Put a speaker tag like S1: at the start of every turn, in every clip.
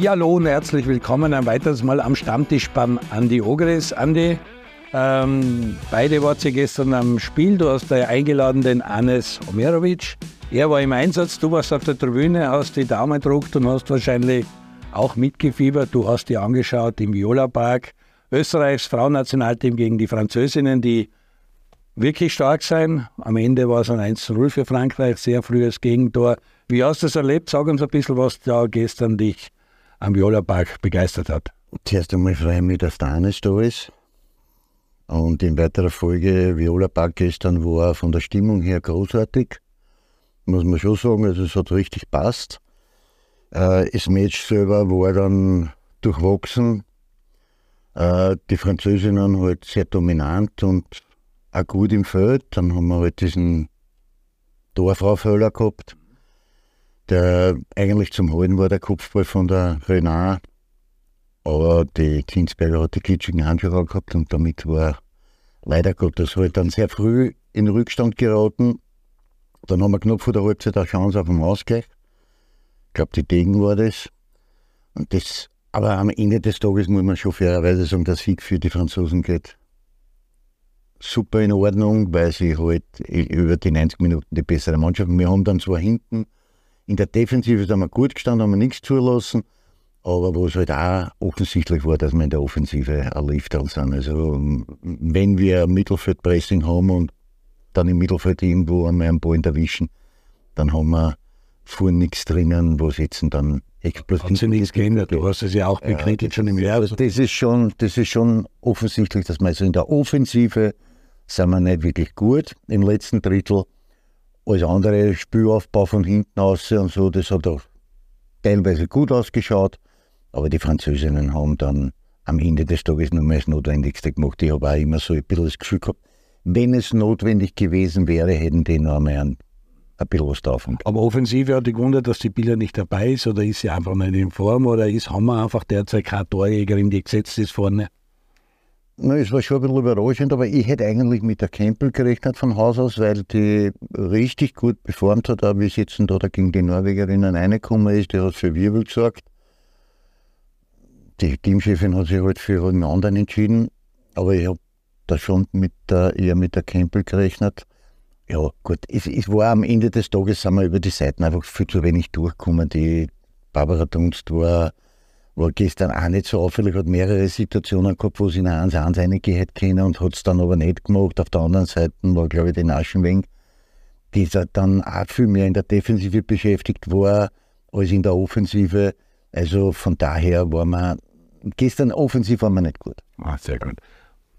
S1: Ja, hallo und herzlich willkommen ein weiteres Mal am Stammtisch beim Andi Ogres. Andi, ähm, beide waren sie gestern am Spiel. Du hast da eingeladen den Anes Omerovic. Er war im Einsatz, du warst auf der Tribüne, hast die Daumen gedruckt und hast wahrscheinlich auch mitgefiebert. Du hast dir angeschaut im Viola Park Österreichs Frauennationalteam gegen die Französinnen, die wirklich stark sein. Am Ende war es ein 1-0 für Frankreich, sehr frühes Gegentor. Wie hast du es erlebt? Sag uns ein bisschen, was da gestern dich am Viola Park begeistert hat.
S2: Zuerst einmal freue ich mich, dass der Anis da ist. Und in weiterer Folge, Viola Park gestern war von der Stimmung her großartig. Muss man schon sagen, also es hat richtig passt. Äh, das Match selber war dann durchwachsen. Äh, die Französinnen halt sehr dominant und auch gut im Feld. Dann haben wir halt diesen Torfraufhöller gehabt, der eigentlich zum Halten war, der Kopfball von der Renard. Aber die Klinsberger hat die glitschigen Handschuhe gehabt und damit war leider Gottes halt dann sehr früh in Rückstand geraten. Dann haben wir knapp vor der Halbzeit eine Chance auf den Ausgleich. Ich glaube, die Degen war das. Und das. Aber am Ende des Tages muss man schon fairerweise sagen, der Sieg für die Franzosen geht super in Ordnung, weil sie halt über die 90 Minuten die bessere Mannschaft. Wir haben dann zwar hinten in der Defensive sind wir gut gestanden, haben wir nichts zulassen, aber wo es halt auch offensichtlich war, dass wir in der Offensive erleichtert sind. Also wenn wir Mittelfeldpressing haben und dann im Mittelfeld irgendwo einmal einen Ball erwischen, dann haben wir vor nichts drinnen, was jetzt dann explosiv
S1: Hat sich nichts geändert, du hast es ja auch bekriegt schon im Jahr.
S2: Also das ist schon, das ist schon offensichtlich, dass wir also in der Offensive sind wir nicht wirklich gut im letzten Drittel. Alles andere Spielaufbau von hinten aus und so, das hat auch teilweise gut ausgeschaut. Aber die Französinnen haben dann am Ende des Tages nur mehr das Notwendigste gemacht. Ich habe auch immer so ein bisschen das Gefühl gehabt, wenn es notwendig gewesen wäre, hätten die noch einmal ein, ein bisschen was drauf.
S1: Aber Offensive hat die gewundert, dass die Bilder nicht dabei ist oder ist sie einfach nicht in Form oder ist, haben wir einfach derzeit keine Torjägerin, die gesetzt ist vorne?
S2: Na, es war schon ein bisschen überraschend, aber ich hätte eigentlich mit der Campbell gerechnet von Haus aus, weil die richtig gut performt hat, auch wie sie jetzt da gegen die Norwegerinnen reingekommen ist, die hat für Wirbel gesorgt. Die Teamchefin hat sich halt für einen anderen entschieden, aber ich habe da schon mit der, eher mit der Campbell gerechnet. Ja, gut, es, es war am Ende des Tages, sind wir über die Seiten einfach viel zu wenig durchgekommen. Die Barbara Dunst war war gestern auch nicht so auffällig, hat mehrere Situationen gehabt, wo sie in 1-1 reingehen können und hat es dann aber nicht gemacht. Auf der anderen Seite war, glaube ich, die Naschenweng, die dann auch viel mehr in der Defensive beschäftigt war als in der Offensive. Also von daher war man, gestern offensiv war man nicht gut.
S1: Ah, sehr gut.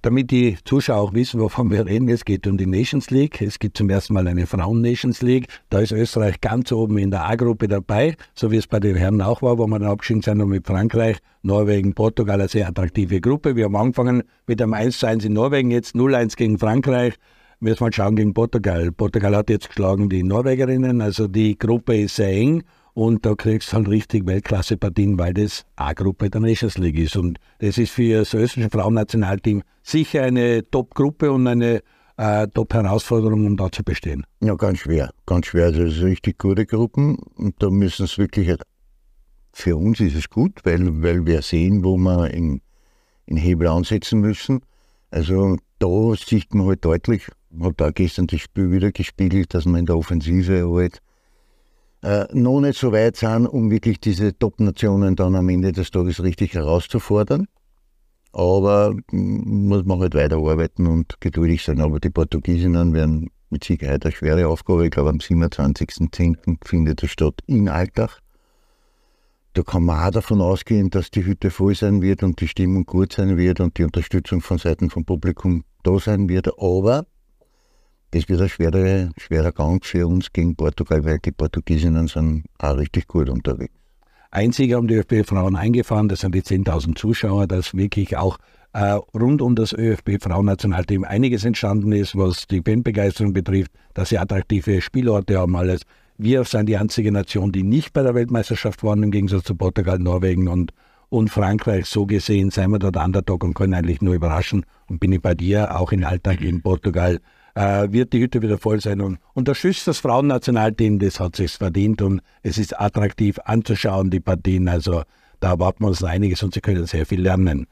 S1: Damit die Zuschauer auch wissen, wovon wir reden, es geht um die Nations League. Es gibt zum ersten Mal eine Frauen-Nations League. Da ist Österreich ganz oben in der A-Gruppe dabei, so wie es bei den Herren auch war, wo wir dann abgeschieden sind und mit Frankreich, Norwegen, Portugal, eine sehr attraktive Gruppe. Wir haben angefangen mit einem 1 1 in Norwegen, jetzt 0-1 gegen Frankreich. Wir müssen mal schauen gegen Portugal. Portugal hat jetzt geschlagen die Norwegerinnen, also die Gruppe ist sehr eng. Und da kriegst du halt richtig Weltklasse-Partien, weil das A-Gruppe der Nations League ist. Und das ist für das österreichische Frauennationalteam sicher eine Top-Gruppe und eine äh, Top-Herausforderung, um da zu bestehen.
S2: Ja, ganz schwer. Ganz schwer. Also das sind richtig gute Gruppen. Und da müssen es wirklich, für uns ist es gut, weil, weil wir sehen, wo wir in, in Hebel ansetzen müssen. Also da sieht man halt deutlich, hat da gestern das Spiel wieder gespiegelt, dass man in der Offensive halt äh, noch nicht so weit sind, um wirklich diese Top-Nationen dann am Ende des Tages richtig herauszufordern. Aber muss man halt weiterarbeiten und geduldig sein. Aber die Portugiesinnen werden mit Sicherheit eine schwere Aufgabe. Ich glaube, am 27.10. findet das statt in Alltag. Da kann man auch davon ausgehen, dass die Hütte voll sein wird und die Stimmung gut sein wird und die Unterstützung von Seiten vom Publikum da sein wird. Aber das wird ein schwerer, schwerer Gang für uns gegen Portugal, weil die Portugiesinnen sind auch richtig gut unterwegs.
S1: Einziger haben die ÖFB-Frauen eingefahren, das sind die 10.000 Zuschauer, dass wirklich auch äh, rund um das ÖFB-Frauennationalteam einiges entstanden ist, was die Fanbegeisterung betrifft, dass sie attraktive Spielorte haben, alles. Wir sind die einzige Nation, die nicht bei der Weltmeisterschaft waren, im Gegensatz zu Portugal, Norwegen und, und Frankreich. So gesehen seien wir dort Underdog und können eigentlich nur überraschen. Und bin ich bei dir, auch in Alltag in Portugal äh, wird die Hütte wieder voll sein. Und unterstützt das Frauennationalteam, das hat sich verdient und es ist attraktiv anzuschauen, die Partien. Also da erwarten wir uns einiges und Sie können sehr viel lernen.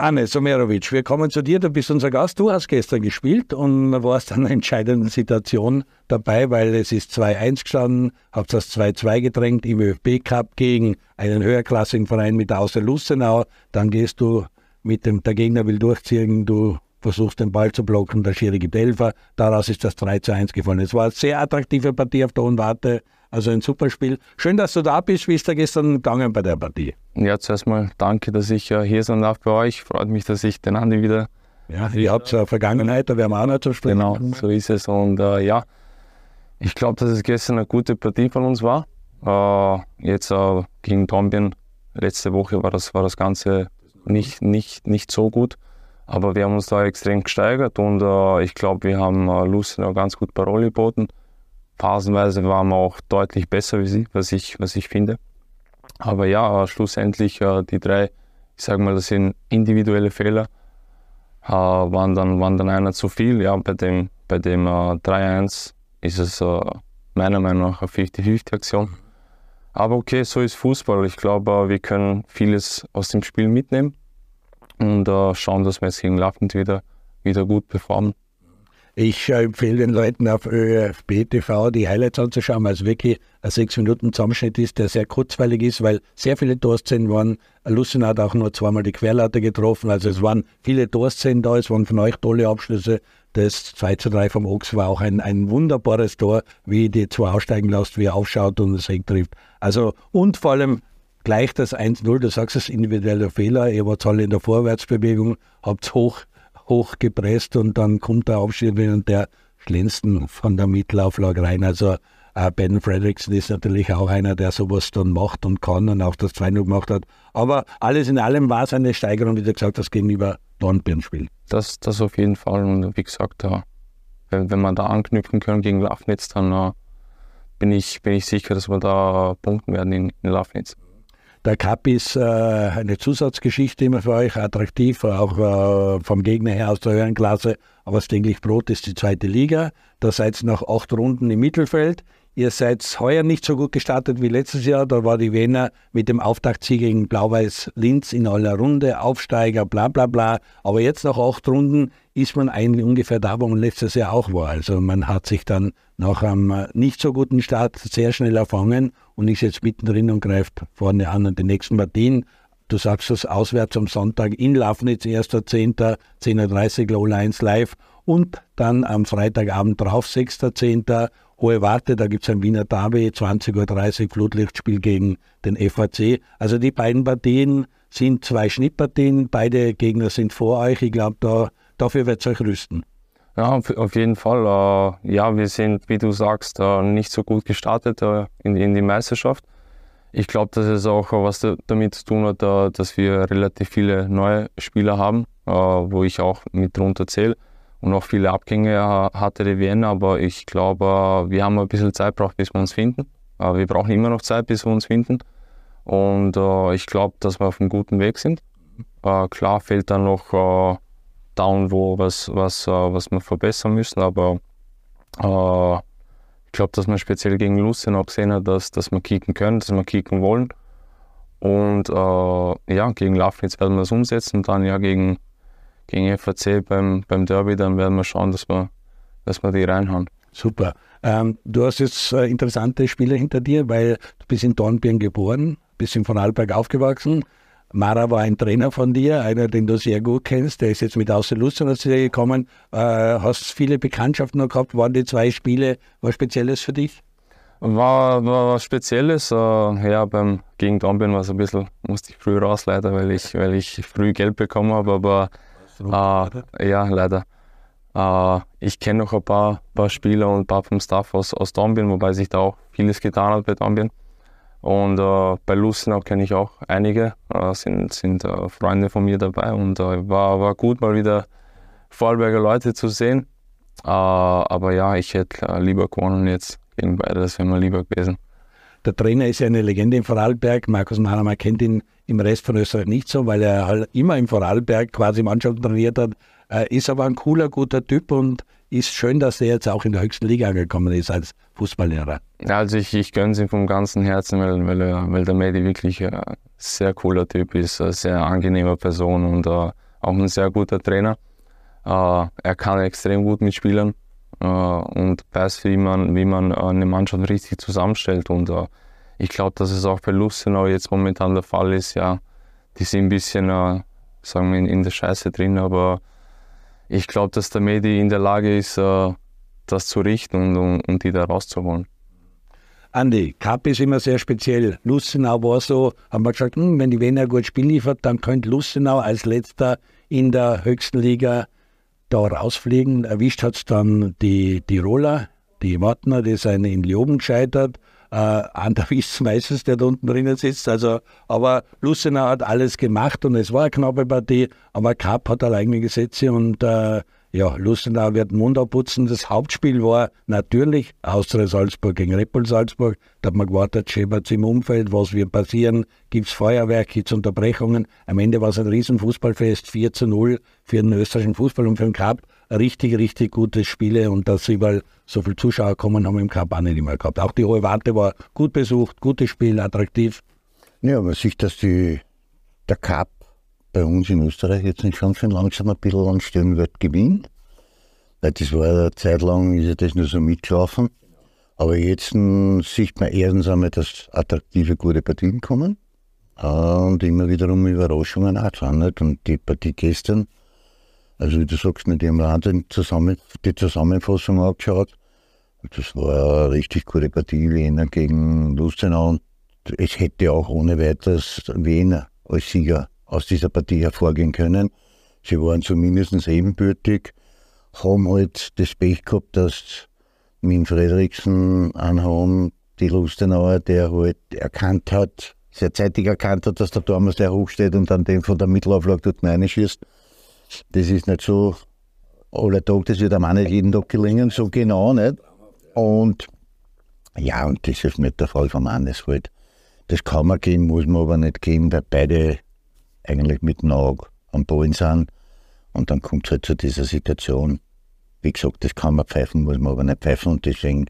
S1: Anne Somerovic, wir kommen zu dir. Du bist unser Gast. Du hast gestern gespielt und warst an einer entscheidenden Situation dabei, weil es ist 2-1 gestanden, habt das 2-2 gedrängt im ÖFB Cup gegen einen höherklassigen Verein mit Außer Lustenau. Dann gehst du mit dem, der Gegner will durchziehen, du versuchst den Ball zu blocken, der Schiri gibt Elfer. Daraus ist das 3 1 gefallen. Es war eine sehr attraktive Partie auf der Unwarte. Also ein super Spiel. Schön, dass du da bist. Wie ist da gestern gegangen bei der Partie?
S3: Ja, zuerst mal danke, dass ich äh, hier sein darf bei euch. Freut mich, dass ich den Andi wieder.
S1: Ja, ihr habt ja Vergangenheit, da werden wir auch noch zu sprechen.
S3: Genau, so ist es. Und äh, ja, ich glaube, dass es gestern eine gute Partie von uns war. Äh, jetzt äh, gegen Tombien, letzte Woche war das, war das Ganze nicht, nicht, nicht so gut. Aber wir haben uns da extrem gesteigert und äh, ich glaube, wir haben äh, Luciano ganz gut Parole geboten. Phasenweise waren wir auch deutlich besser wie sie, was ich, was ich finde. Aber ja, schlussendlich äh, die drei, ich sage mal, das sind individuelle Fehler, äh, waren, dann, waren dann einer zu viel. Ja, bei dem, bei dem äh, 3-1 ist es äh, meiner Meinung nach eine 50-50-Aktion. Aber okay, so ist Fußball. Ich glaube, äh, wir können vieles aus dem Spiel mitnehmen und äh, schauen, dass wir jetzt gegen Lappend wieder, wieder gut performen.
S1: Ich äh, empfehle den Leuten auf ÖFB TV die Highlights anzuschauen, weil es wirklich ein sechs Minuten Zusammenschnitt ist, der sehr kurzweilig ist, weil sehr viele Torszenen waren. Lucien hat auch nur zweimal die Querlatte getroffen, also es waren viele Torszenen da, es waren von euch tolle Abschlüsse. Das 2 zu 3 vom Ochs war auch ein, ein wunderbares Tor, wie die zwei aussteigen lässt, wie er aufschaut und das Eck trifft. Also, und vor allem gleich das 1-0, du sagst es, individueller Fehler, ihr wart alle in der Vorwärtsbewegung, habt hoch hochgepresst und dann kommt der Aufstieg und der schlänzt von der Mittelauflage rein. Also äh, Ben Fredrickson ist natürlich auch einer, der sowas dann macht und kann und auch das 2-0 gemacht hat. Aber alles in allem war es eine Steigerung, wie du gesagt hast, gegenüber Dornbirn-Spiel.
S3: Das, das auf jeden Fall. Und wie gesagt, ja, wenn, wenn wir da anknüpfen können gegen Lafnitz, dann uh, bin, ich, bin ich sicher, dass wir da punkten werden in, in Lafnitz.
S1: Der Cup ist äh, eine Zusatzgeschichte immer für euch, attraktiv, auch äh, vom Gegner her aus der höheren Klasse. Aber das täglich Brot ist die zweite Liga. Da seid ihr nach acht Runden im Mittelfeld. Ihr seid heuer nicht so gut gestartet wie letztes Jahr. Da war die Wiener mit dem Auftaktsieg gegen Blau-Weiß Linz in aller Runde, Aufsteiger, bla bla bla. Aber jetzt nach acht Runden ist man eigentlich ungefähr da, wo man letztes Jahr auch war. Also man hat sich dann nach einem nicht so guten Start sehr schnell erfangen und ist jetzt mittendrin und greift vorne an an den nächsten Partien. Du sagst es auswärts am Sonntag in Lafnitz, 1.10., 10.30 Uhr, Low Lines live und dann am Freitagabend drauf, 6.10., Hohe Warte, da gibt es ein Wiener Derby, 20.30 Uhr Flutlichtspiel gegen den FAC. Also die beiden Partien sind zwei Schnittpartien, beide Gegner sind vor euch. Ich glaube, da, dafür wird es euch rüsten.
S3: Ja, auf jeden Fall. Äh, ja, wir sind, wie du sagst, äh, nicht so gut gestartet äh, in, in die Meisterschaft. Ich glaube, dass es auch was damit zu tun hat, dass wir relativ viele neue Spieler haben, wo ich auch mit drunter zähle und auch viele Abgänge hatte die Vienna, aber ich glaube, wir haben ein bisschen Zeit braucht, bis wir uns finden. Wir brauchen immer noch Zeit, bis wir uns finden. Und ich glaube, dass wir auf einem guten Weg sind. Klar fehlt dann noch da wo was, was, äh, was wir verbessern müssen, aber äh, ich glaube, dass man speziell gegen Lucien auch gesehen hat, dass, dass wir kicken können, dass wir kicken wollen. Und äh, ja, gegen Lafnitz werden wir es umsetzen und dann ja gegen gegen FAC beim, beim Derby, dann werden wir schauen, dass wir, dass wir die reinhauen.
S1: Super. Ähm, du hast jetzt äh, interessante Spiele hinter dir, weil du bist in Dornbirn geboren, bist in Vorarlberg aufgewachsen. Mara war ein Trainer von dir, einer, den du sehr gut kennst. Der ist jetzt mit Außerlust zu dir gekommen. Äh, hast viele Bekanntschaften noch gehabt. Waren die zwei Spiele was Spezielles für dich?
S3: War, war was Spezielles. Äh, ja, beim, gegen Dornbirn war es ein bisschen, musste ich früh raus leider, weil ich, weil ich früh Geld bekommen habe. Aber äh, ja, leider. Äh, ich kenne noch ein paar, paar Spieler und ein paar vom Staff aus, aus Dornbirn, wobei sich da auch vieles getan hat bei Dornbirn. Und äh, bei Lustenau kenne ich auch einige, äh, sind, sind äh, Freunde von mir dabei und äh, war, war gut, mal wieder Vorarlberger Leute zu sehen. Äh, aber ja, ich hätte äh, lieber gewonnen jetzt gegen beide, das wäre mir lieber gewesen.
S1: Der Trainer ist ja eine Legende im Vorarlberg. Markus Mahner, kennt ihn im Rest von Österreich nicht so, weil er halt immer im Vorarlberg quasi Mannschaft trainiert hat. Ist aber ein cooler, guter Typ und ist schön, dass er jetzt auch in der höchsten Liga angekommen ist als Fußballlehrer.
S3: Also ich, ich gönne es ihm vom ganzen Herzen, weil, weil, weil der Medi wirklich ein sehr cooler Typ ist, eine sehr angenehme Person und uh, auch ein sehr guter Trainer. Uh, er kann extrem gut mit Spielern uh, und weiß, wie man, wie man eine Mannschaft richtig zusammenstellt. Und ich glaube, dass es auch bei Lustenau jetzt momentan der Fall ist. Ja, die sind ein bisschen, sagen wir, in, in der Scheiße drin, aber ich glaube, dass der Medi in der Lage ist, äh, das zu richten und, und, die da rauszuholen.
S1: Andi, Cup ist immer sehr speziell. Lustenau war so, haben wir gesagt, hm, wenn die Wiener gut Spiel liefert, dann könnte Lustenau als letzter in der höchsten Liga da rausfliegen. Erwischt hat es dann die Tiroler, die Wartner, die sind in Leoben gescheitert äh, Ander Wiss meistens, der da unten drinnen sitzt. Also, aber Lucenau hat alles gemacht und es war eine knappe Partie, aber Cup hat eigene Gesetze und äh, ja, Lustenau wird Mund abputzen. Das Hauptspiel war natürlich Austria Salzburg gegen Red Salzburg. Da hat man gewartet, schäbert im Umfeld, was wird passieren, gibt es Feuerwerk, gibt es Unterbrechungen. Am Ende war es ein Riesenfußballfest, 4 zu 0 für den österreichischen Fußball und für den Cup. Richtig, richtig gute Spiele und dass überall so viele Zuschauer kommen, haben wir im Cup auch nicht immer gehabt. Auch die Hohe Warte war gut besucht, gutes Spiel, attraktiv.
S2: Ja, man sieht, dass die, der Cup bei uns in Österreich jetzt nicht schon schon langsam ein bisschen an Stellenwert gewinnt. Weil das war eine Zeit lang, ist ja das nur so mitgelaufen. Aber jetzt hm, sieht man erstens einmal, dass attraktive, gute Partien kommen. Und immer wiederum Überraschungen auch? Und die Partie gestern, also wie du sagst, mit dem Wahnsinn zusammen, die Zusammenfassung angeschaut. Das war eine richtig gute Partie, Wiener gegen Lustenau. Und es hätte auch ohne weiteres Wiener als Sieger aus dieser Partie hervorgehen können. Sie waren zumindest ebenbürtig, haben halt das Pech gehabt, dass mit Frederiksen anhaben, die Lustenauer, der halt erkannt hat, sehr zeitig erkannt hat, dass der Thomas der hochsteht und dann den von der Mittelauflage dort reinschießt. Das ist nicht so alle Tag, das wird einem auch nicht jeden Tag gelingen, so genau nicht. Und ja, und das ist nicht der Fall vom Hannes halt. Das kann man geben, muss man aber nicht geben, weil beide eigentlich mit dem Auge am Ballen sind. Und dann kommt es halt zu dieser Situation. Wie gesagt, das kann man pfeifen, muss man aber nicht pfeifen. Und deswegen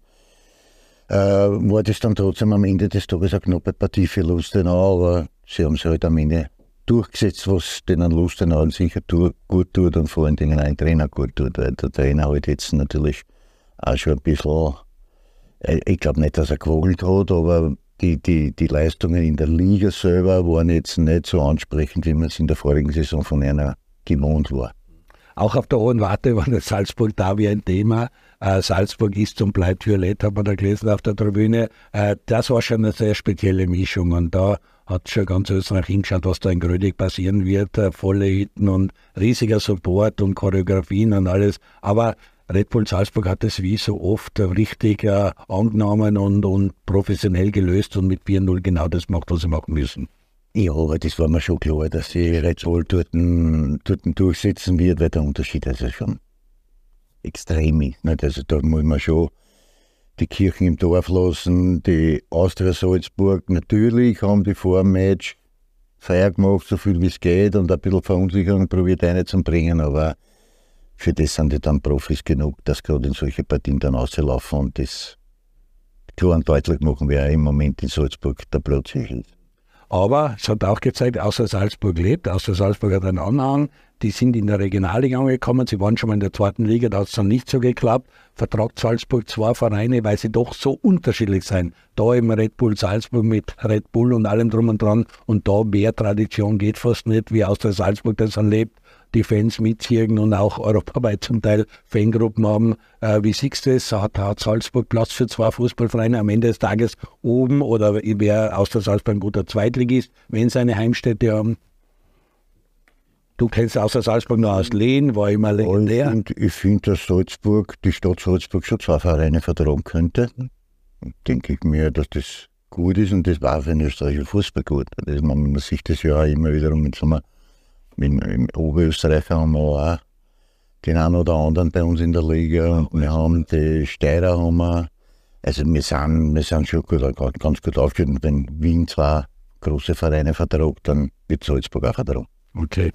S2: äh, war das dann trotzdem am Ende des Tages eine knappe Partie für Lustenau, aber sie haben es halt am Ende durchgesetzt, was denen Lustenau sicher gut tut und vor allen Dingen ein Trainer gut tut, weil der Trainer halt jetzt natürlich auch schon ein bisschen, äh, ich glaube nicht, dass er gewogelt hat, aber die, die, die Leistungen in der Liga selber waren jetzt nicht so ansprechend, wie man es in der vorigen Saison von einer gewohnt war.
S1: Auch auf der Hohen Warte war das Salzburg da wie ein Thema. Äh, Salzburg ist und bleibt violett, hat man da gelesen auf der Tribüne. Äh, das war schon eine sehr spezielle Mischung und da hat schon ganz Österreich hingeschaut, was da in Grödig passieren wird. Äh, volle Hütten und riesiger Support und Choreografien und alles. Aber Red Bull Salzburg hat es wie so oft richtig äh, angenommen und, und professionell gelöst und mit 4-0 genau das macht, was sie machen müssen.
S2: Ja, aber das war mir schon klar, dass sie Red Bull dort, dort durchsetzen wird, weil der Unterschied ja schon extrem ist. Nicht? Also da muss man schon die Kirchen im Dorf lassen. Die Austria Salzburg, natürlich haben die vor dem Match Feier gemacht, so viel wie es geht und ein bisschen Verunsicherung probiert einzubringen, aber für das sind die dann Profis genug, dass gerade in solche Partien dann auslaufen und das klar und deutlich machen, wer im Moment in Salzburg der Platz ist.
S1: Aber es hat auch gezeigt, außer Salzburg lebt, außer Salzburg hat einen Anhang, die sind in der Regionalliga angekommen, sie waren schon mal in der zweiten Liga, da hat es dann nicht so geklappt. Vertragt Salzburg zwei Vereine, weil sie doch so unterschiedlich sind. Da im Red Bull Salzburg mit Red Bull und allem drum und dran und da mehr Tradition geht fast nicht, wie aus der Salzburg das erlebt die Fans mitziehen und auch europaweit zum Teil Fangruppen haben. Äh, wie siehst du es? Hat, hat Salzburg Platz für zwei Fußballvereine am Ende des Tages oben oder wäre aus der Salzburg ein guter Zweitligist, wenn sie eine Heimstätte haben? Du kennst außer Salzburg nur aus Lehn, war immer legendär.
S2: Und ich finde, dass Salzburg, die Stadt Salzburg schon zwei Vereine vertragen könnte. Denke ich mir, dass das gut ist und das war für den österreichischen Fußball gut. Das, man, man sieht das ja auch immer wiederum mit so einem in, in Oberösterreich haben wir auch den einen oder anderen bei uns in der Liga. Und wir haben die Steirer haben wir. Also wir sind, wir sind schon gut, ganz gut aufgestellt. Wenn Wien zwei große Vereine vertragt, dann wird Salzburg auch vertragen.
S1: Okay.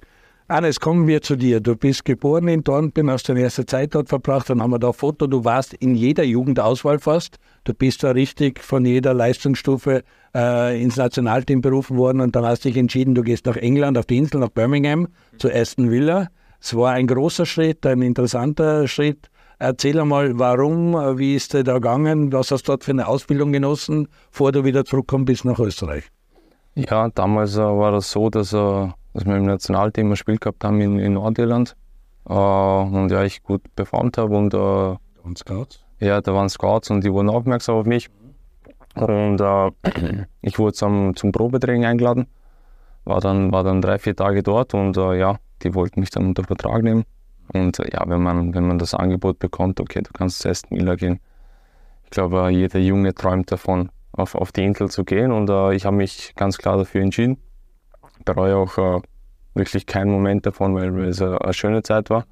S1: Hannes, kommen wir zu dir. Du bist geboren in Dornbirn, hast deine erste Zeit dort verbracht, dann haben wir da ein Foto. Du warst in jeder Jugendauswahl fast. Du bist da richtig von jeder Leistungsstufe äh, ins Nationalteam berufen worden und dann hast du dich entschieden, du gehst nach England, auf die Insel, nach Birmingham, zu Aston Villa. Es war ein großer Schritt, ein interessanter Schritt. Erzähl einmal, warum, wie ist dir da gegangen, was hast du dort für eine Ausbildung genossen, bevor du wieder zurückgekommen bist nach Österreich?
S3: Ja, damals äh, war das so, dass äh, dass wir im Nationalteam ein Spiel gehabt haben in, in Nordirland äh, und ja, ich gut performt habe und äh, da
S1: waren Scouts?
S3: Ja, da waren Scouts und die wurden aufmerksam auf mich und äh, ich wurde zum, zum Probetraining eingeladen, war dann, war dann drei, vier Tage dort und äh, ja, die wollten mich dann unter Vertrag nehmen. Und äh, ja, wenn man, wenn man das Angebot bekommt, okay, du kannst zu Aston Villa gehen, ich glaube, jeder Junge träumt davon, auf, auf die Insel zu gehen. Und äh, ich habe mich ganz klar dafür entschieden. Bereue auch äh, wirklich keinen Moment davon, weil es eine, eine, schöne Zeit war.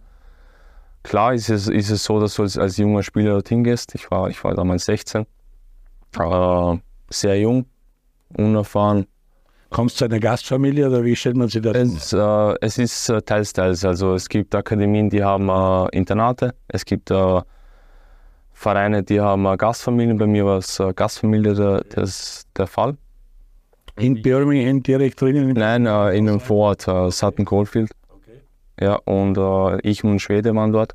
S3: Klar ist es, ist es so, dass du als, als junger Spieler dorthin gehst. Ich war, ich war damals 16, äh, sehr jung, unerfahren.
S1: Kommst du zu einer Gastfamilie oder wie stellt man sich das
S3: es, äh, es ist äh, teils, teils. Also es gibt Akademien, die haben äh, Internate. Es gibt äh, Vereine, die haben Gastfamilien. Bei mir war es Gastfamilie der, das, der Fall.
S1: In Birmingham direkt drinnen?
S3: Nein, äh, in einem Vorort, äh, Sutton Coldfield. Okay. Ja, und äh, ich und ein Schwede waren dort.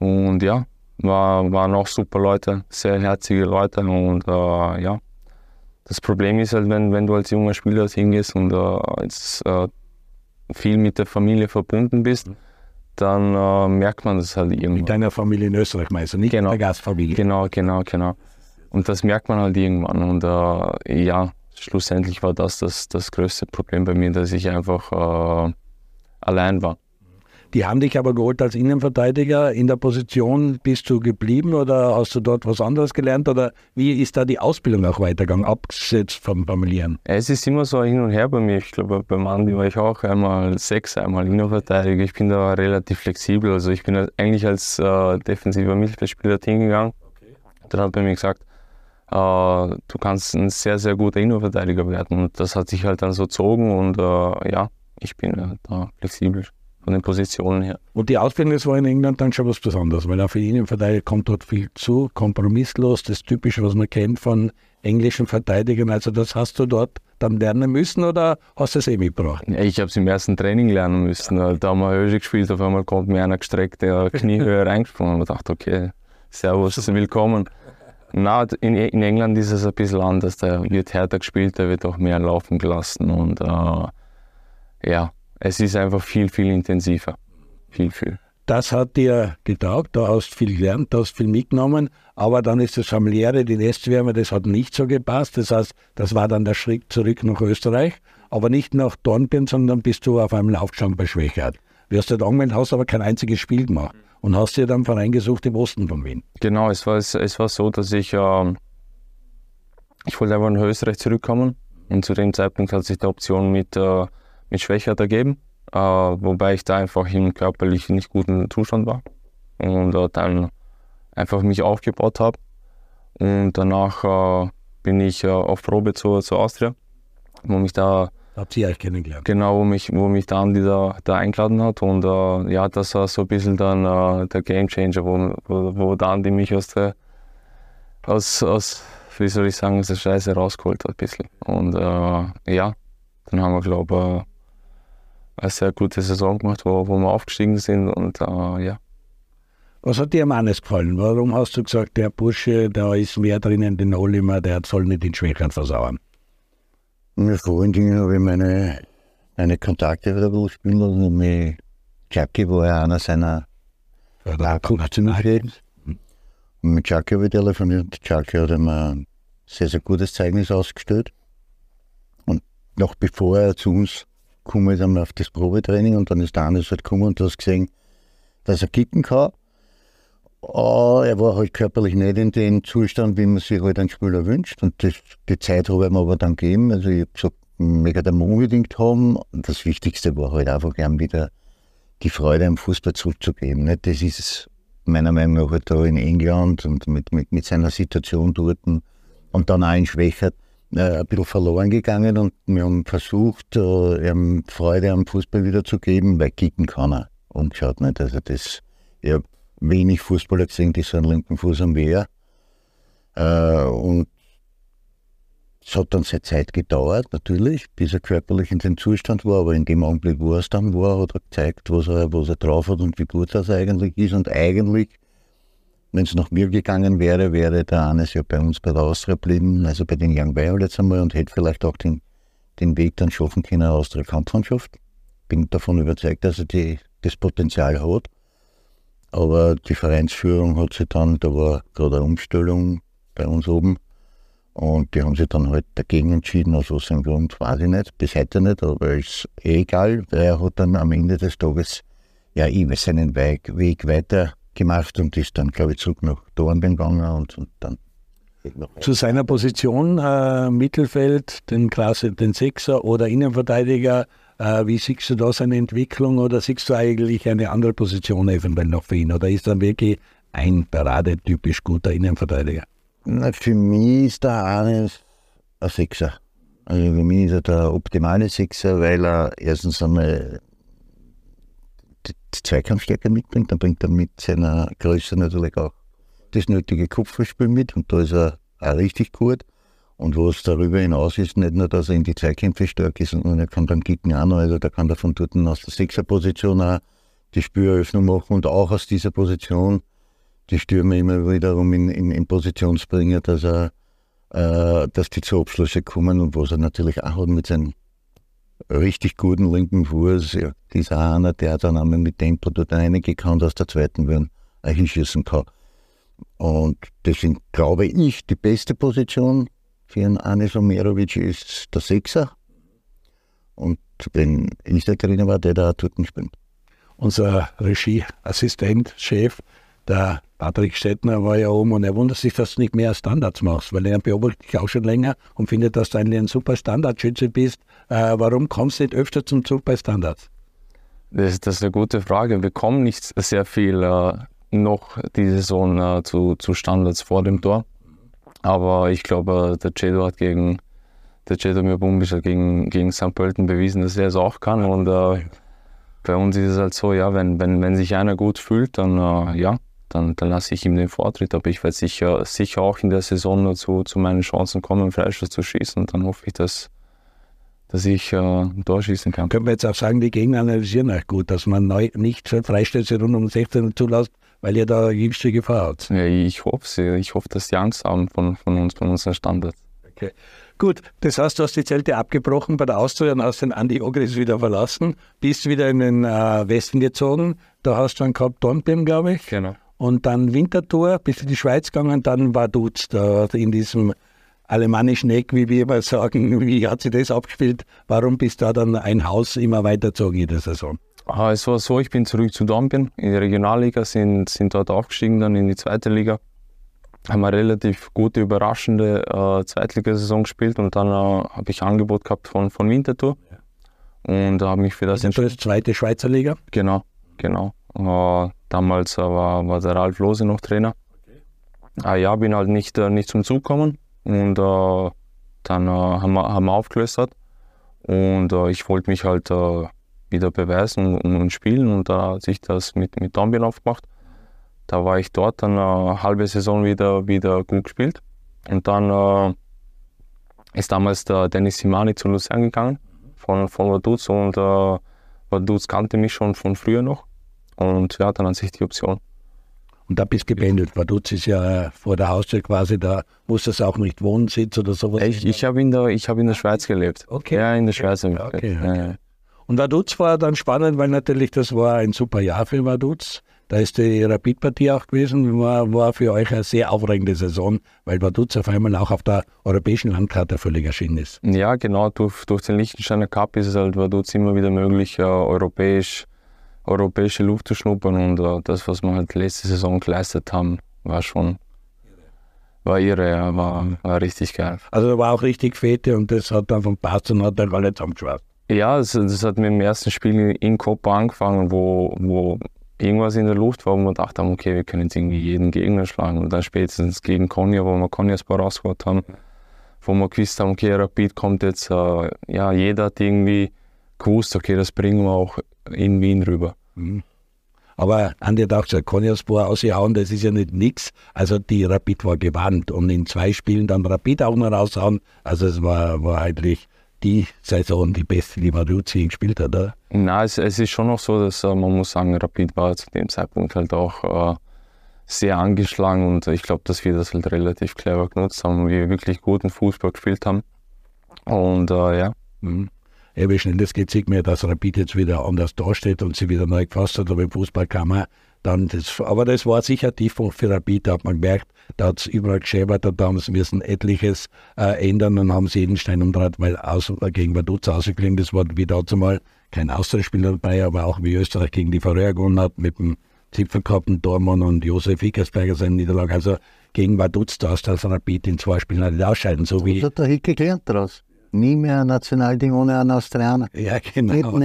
S3: Mhm. Und ja, war, waren auch super Leute, sehr herzige Leute. Und äh, ja, das Problem ist halt, wenn, wenn du als junger Spieler hingehst und äh, jetzt, äh, viel mit der Familie verbunden bist, mhm. dann äh, merkt man das halt irgendwann.
S1: Mit deiner Familie in Österreich meinst du, nicht
S3: genau.
S1: mit der Gastfamilie?
S3: Genau, genau, genau. Und das merkt man halt irgendwann. Und äh, ja, schlussendlich war das, das das größte Problem bei mir, dass ich einfach äh, allein war.
S1: Die haben dich aber geholt als Innenverteidiger. In der Position bist du geblieben oder hast du dort was anderes gelernt? Oder wie ist da die Ausbildung auch weitergegangen, abgesetzt vom Familiären?
S3: Es ist immer so hin und her bei mir. Ich glaube, beim Andi war ich auch einmal sechs, einmal Innenverteidiger. Ich bin da relativ flexibel. Also ich bin eigentlich als äh, defensiver Mittelfeldspieler hingegangen. Okay. Dann hat er mir gesagt, äh, du kannst ein sehr, sehr guter Innenverteidiger werden. Und das hat sich halt dann so gezogen und äh, ja, ich bin äh, da flexibel von den Positionen her.
S1: Und die Ausbildung, das war in England dann schon was Besonderes, weil auf Innenverteidiger kommt dort viel zu, kompromisslos, das Typische, was man kennt von englischen Verteidigern. Also das hast du dort dann lernen müssen oder hast du es eh mitgebracht?
S3: Ich habe es im ersten Training lernen müssen. Da haben wir Höhe gespielt, auf einmal kommt mir einer gestreckt, der Kniehöhe reingesprungen und ich dachte, okay, Servus, willkommen. Na, in, in, England ist es ein bisschen anders. Da wird härter gespielt, da wird auch mehr laufen gelassen und äh, ja, es ist einfach viel, viel intensiver. Viel, viel.
S1: Das hat dir getaugt, da hast viel gelernt, da hast viel mitgenommen, aber dann ist das familiäre, die Nestwärme, das hat nicht so gepasst. Das heißt, das war dann der Schritt zurück nach Österreich, aber nicht nach Dornbirn, sondern bist du auf einmal aufgestanden bei Schwächert. Du hast dort angemeldet, hast aber kein einziges Spiel gemacht und hast dir dann Verein gesucht im Osten von Wien.
S3: Genau, es war, es, es war so, dass ich, äh, ich wollte einfach nach Österreich zurückkommen und zu dem Zeitpunkt hat sich die Option mit, äh, mit Schwächert ergeben, äh, wobei ich da einfach im körperlich nicht guten Zustand war und äh, dann einfach mich aufgebaut habe und danach äh, bin ich äh, auf Probe zur, zur Austria, wo mich da
S1: Habt ihr euch kennengelernt?
S3: Genau, wo mich, wo mich der Andi da, eingeladen hat. Und äh, ja, das war so ein bisschen dann äh, der Game Changer, wo, wo, wo der Andi mich aus der, aus, aus, wie soll ich sagen, aus der Scheiße rausgeholt hat ein bisschen. Und äh, ja, dann haben wir, glaube ich, äh, eine sehr gute Saison gemacht, wo, wo wir aufgestiegen sind. Und äh, ja.
S1: Was hat dir am Hannes gefallen? Warum hast du gesagt, der Bursche, da ist mehr drinnen, den Olimer, der soll nicht den Schwächern versauern?
S2: Mit vor allen Dingen habe ich meine, meine Kontakte wieder spielen lassen. Mit Jackie war ja einer seiner
S1: ja, Nationalteams.
S2: Und mit Jackie habe ich telefoniert. Jackie hat ihm ein sehr, sehr gutes Zeugnis ausgestellt. Und noch bevor er zu uns gekommen ist, wir auf das Probetraining und dann ist der Anders halt gekommen und du hast gesehen, dass er kicken kann. Uh, er war halt körperlich nicht in dem Zustand, wie man sich halt einen Spieler wünscht. Und das, die Zeit habe ich ihm aber dann gegeben. Also ich habe gesagt, mega den unbedingt haben. Und das Wichtigste war halt einfach gern wieder die Freude am Fußball zurückzugeben. Nicht? Das ist meiner Meinung nach halt da in England und mit, mit, mit seiner Situation dort und dann auch in Schwächert. Äh, ein bisschen verloren gegangen und wir haben versucht, äh, ihm Freude am Fußball wiederzugeben, weil kicken kann er. Umgeschaut nicht. Also das, ich habe wenig Fußballer gesehen, die so einen linken Fuß am Wehr. Äh, und es hat dann seine Zeit gedauert, natürlich, bis er körperlich in den Zustand war, aber in dem Augenblick, wo er es dann war, hat er gezeigt, was er, was er drauf hat und wie gut das eigentlich ist. Und eigentlich, wenn es nach mir gegangen wäre, wäre der Anes ja bei uns bei der Austria geblieben, also bei den Young Violets einmal und hätte vielleicht auch den, den Weg dann schaffen können, Austria Kampfmannschaft. Bin davon überzeugt, dass er die, das Potenzial hat. Aber die Vereinsführung hat sich dann, da war gerade eine Umstellung bei uns oben, und die haben sich dann halt dagegen entschieden, aus was im Grund, weiß ich nicht, bis heute nicht, aber ist eh egal, weil er hat dann am Ende des Tages ja immer seinen Weg, Weg weiter gemacht und ist dann, glaube ich, zurück nach Dornbirn gegangen und, und dann
S1: zu seiner Position, äh, Mittelfeld, den Klasse, den Sechser oder Innenverteidiger, äh, wie siehst du da seine Entwicklung oder siehst du eigentlich eine andere Position eventuell noch für ihn oder ist er wirklich ein paradetypisch guter Innenverteidiger?
S2: Na, für mich ist der Arnes ein Sechser. Also für mich ist er der optimale Sechser, weil er erstens einmal Zweikampfstärke mitbringt, dann bringt er mit seiner Größe natürlich auch das nötige Kupferspiel mit und da ist er auch richtig gut. Und was darüber hinaus ist, nicht nur, dass er in die Zweikämpfe stark ist, sondern er kann beim Kicken auch noch, also da kann er von dort aus der Sechserposition auch die Spüröffnung machen und auch aus dieser Position die Stürmer immer wiederum in, in, in Position bringen, dass, er, äh, dass die zu Abschlüsse kommen und was er natürlich auch hat mit seinem richtig guten linken Fuß. Ja, dieser einer, der dann einmal mit Tempo dort einige kann, aus der zweiten er hinschießen kann. Und das sind, glaube ich, die beste Position für einen Anis Omerovic ist der Sechser. Und wenn ich der Trainer war, der da dort spielt.
S1: Unser Regieassistent, Chef, der Patrick Stettner war ja oben und er wundert sich, dass du nicht mehr Standards machst, weil er beobachtet dich auch schon länger und findet, dass du eigentlich ein super Standardschütze bist. Äh, warum kommst du nicht öfter zum Zug bei Standards?
S3: Das, das, ist eine gute Frage. Wir kommen nicht sehr viel äh, noch diese Saison äh, zu, zu, Standards vor dem Tor. Aber ich glaube, der Cedo hat gegen der Cedo Mirbumbisch gegen, gegen St. Pölten bewiesen, dass er es auch kann. Und äh, bei uns ist es halt so, ja, wenn, wenn, wenn sich einer gut fühlt, dann äh, ja, dann, dann lasse ich ihm den Vortritt. Aber ich werde sicher, sicher auch in der Saison nur zu, zu meinen Chancen kommen, Freischuss zu schießen. Und dann hoffe ich, dass, dass ich äh, ein Tor schießen kann.
S1: Können wir jetzt auch sagen, die Gegner analysieren euch gut, dass man neu, nicht Freistöße rund um 16 zulässt, weil ihr da jüngste Gefahr habt.
S3: Ja, ich hoffe es. Ich hoffe, dass die Angst haben von, von uns, von unserem Standard.
S1: Okay. Gut, das heißt, du hast die Zelte abgebrochen bei der Austria und hast den Andi Ogris wieder verlassen, bist wieder in den äh, Westen gezogen. Da hast du dann gehabt Dornbirn, glaube ich.
S3: Genau
S1: und dann Winterthur, bist in die Schweiz gegangen, dann war Dutz da in diesem alemannischen Eck, wie wir immer sagen. Wie hat sich das abgespielt? Warum bist du da dann ein Haus immer weitergezogen in der Saison?
S3: Ah, es war so, ich bin zurück zu Dornbirn in die Regionalliga, sind, sind dort aufgestiegen, dann in die zweite Liga. Haben eine relativ gute, überraschende äh, Zweitligasaison gespielt und dann äh, habe ich ein Angebot gehabt von, von Winterthur. Und da habe mich für das
S1: entschieden. zweite Schweizer Liga?
S3: Genau, genau. Äh, damals war, war der Ralf Lose noch Trainer. Okay. Äh, ja, bin halt nicht, äh, nicht zum Zug gekommen und äh, dann äh, haben, wir, haben wir aufgelöst. Und äh, ich wollte mich halt wieder beweisen und, und, spielen und da hat sich das mit, mit Dornbirn aufgemacht. Da war ich dort dann eine halbe Saison wieder, wieder gut gespielt. Und dann ist damals der Dennis Simani zu Luzern gegangen von, von Vaduz und äh, Vaduz kannte mich schon von früher noch. Und ja, dann an sich die Option.
S1: Und da bist du gependelt. Vaduz ist ja vor der Haustür quasi, da muss es auch nicht Wohnsitz oder sowas.
S3: Ich, ich habe in, der, hab in der Schweiz gelebt.
S1: Okay.
S3: Ja, in der Schweiz
S1: okay. okay, okay. Und Vaduz war dann spannend, weil natürlich das war ein super Jahr für Vaduz. Da ist die Rapid-Partie auch gewesen, war, war für euch eine sehr aufregende Saison, weil Vaduz auf einmal auch auf der europäischen Landkarte völlig erschienen ist.
S3: Ja, genau. Durch, durch den Liechtensteiner Cup ist es halt Vaduz immer wieder möglich, äh, europäisch europäische Luft zu schnuppern und uh, das, was wir halt letzte Saison geleistet haben, war schon war irre, ja, war, war richtig geil.
S1: Also da war auch richtig Fete und das hat dann vom Pass und hat dann alle zusammengeschwärzt.
S3: Ja, das, das, hat mit dem ersten Spiel in Copa angefangen, wo, wo irgendwas in der Luft war, wo wir dachten haben, okay, wir können jetzt irgendwie jeden Gegner schlagen. Und dann spätestens gegen Konya, wo wir Konyaspor rausgeholt haben, wo wir gewusst haben, okay, Rapid kommt jetzt, äh, ja, jeder hat irgendwie gewusst, okay, das bringen wir auch in Wien rüber. Mhm.
S1: Aber Andi hat auch gesagt, Konjaspor ausgehauen, das ist ja nicht nichts. Also die Rapid war gewandt und in zwei Spielen dann Rapid auch noch raushauen. Also es war, war eigentlich die Saison die beste, die Maruzzi gespielt hat, oder?
S3: Nein, es, es, ist schon noch so, dass äh, man muss sagen, Rapid war zu dem Zeitpunkt halt auch äh, sehr angeschlagen und ich glaube, dass wir das halt relativ clever genutzt haben, wir wirklich guten Fußball gespielt haben. Und äh, ja.
S1: Mhm. Ja, wie schnell das geht, sieht man ja, dass Rapid jetzt wieder anders dasteht und sie wieder neu gefasst hat, aber im Fußball kann man dann das, aber das war sicher Tiefpunkt für Rapid, da hat man gemerkt, da hat es überall geschäbert und da haben sie müssen etliches äh, ändern und haben sie jeden Stein umdreht, weil aus, äh, gegen Vaduz ausgeklingt, das war wie dazu mal kein Austauschspieler dabei, aber auch wie Österreich gegen die Färöer gewonnen hat mit dem Zipfelkappen, Dormann und Josef Ickersberger seine Niederlage. Also gegen Vaduz da ist das Rapid in zwei Spielen nicht ausscheiden. So wie
S2: Was hat der Hicke gelernt daraus? Nie mehr ein Nationalding ohne einen Australier.
S1: Ja, genau.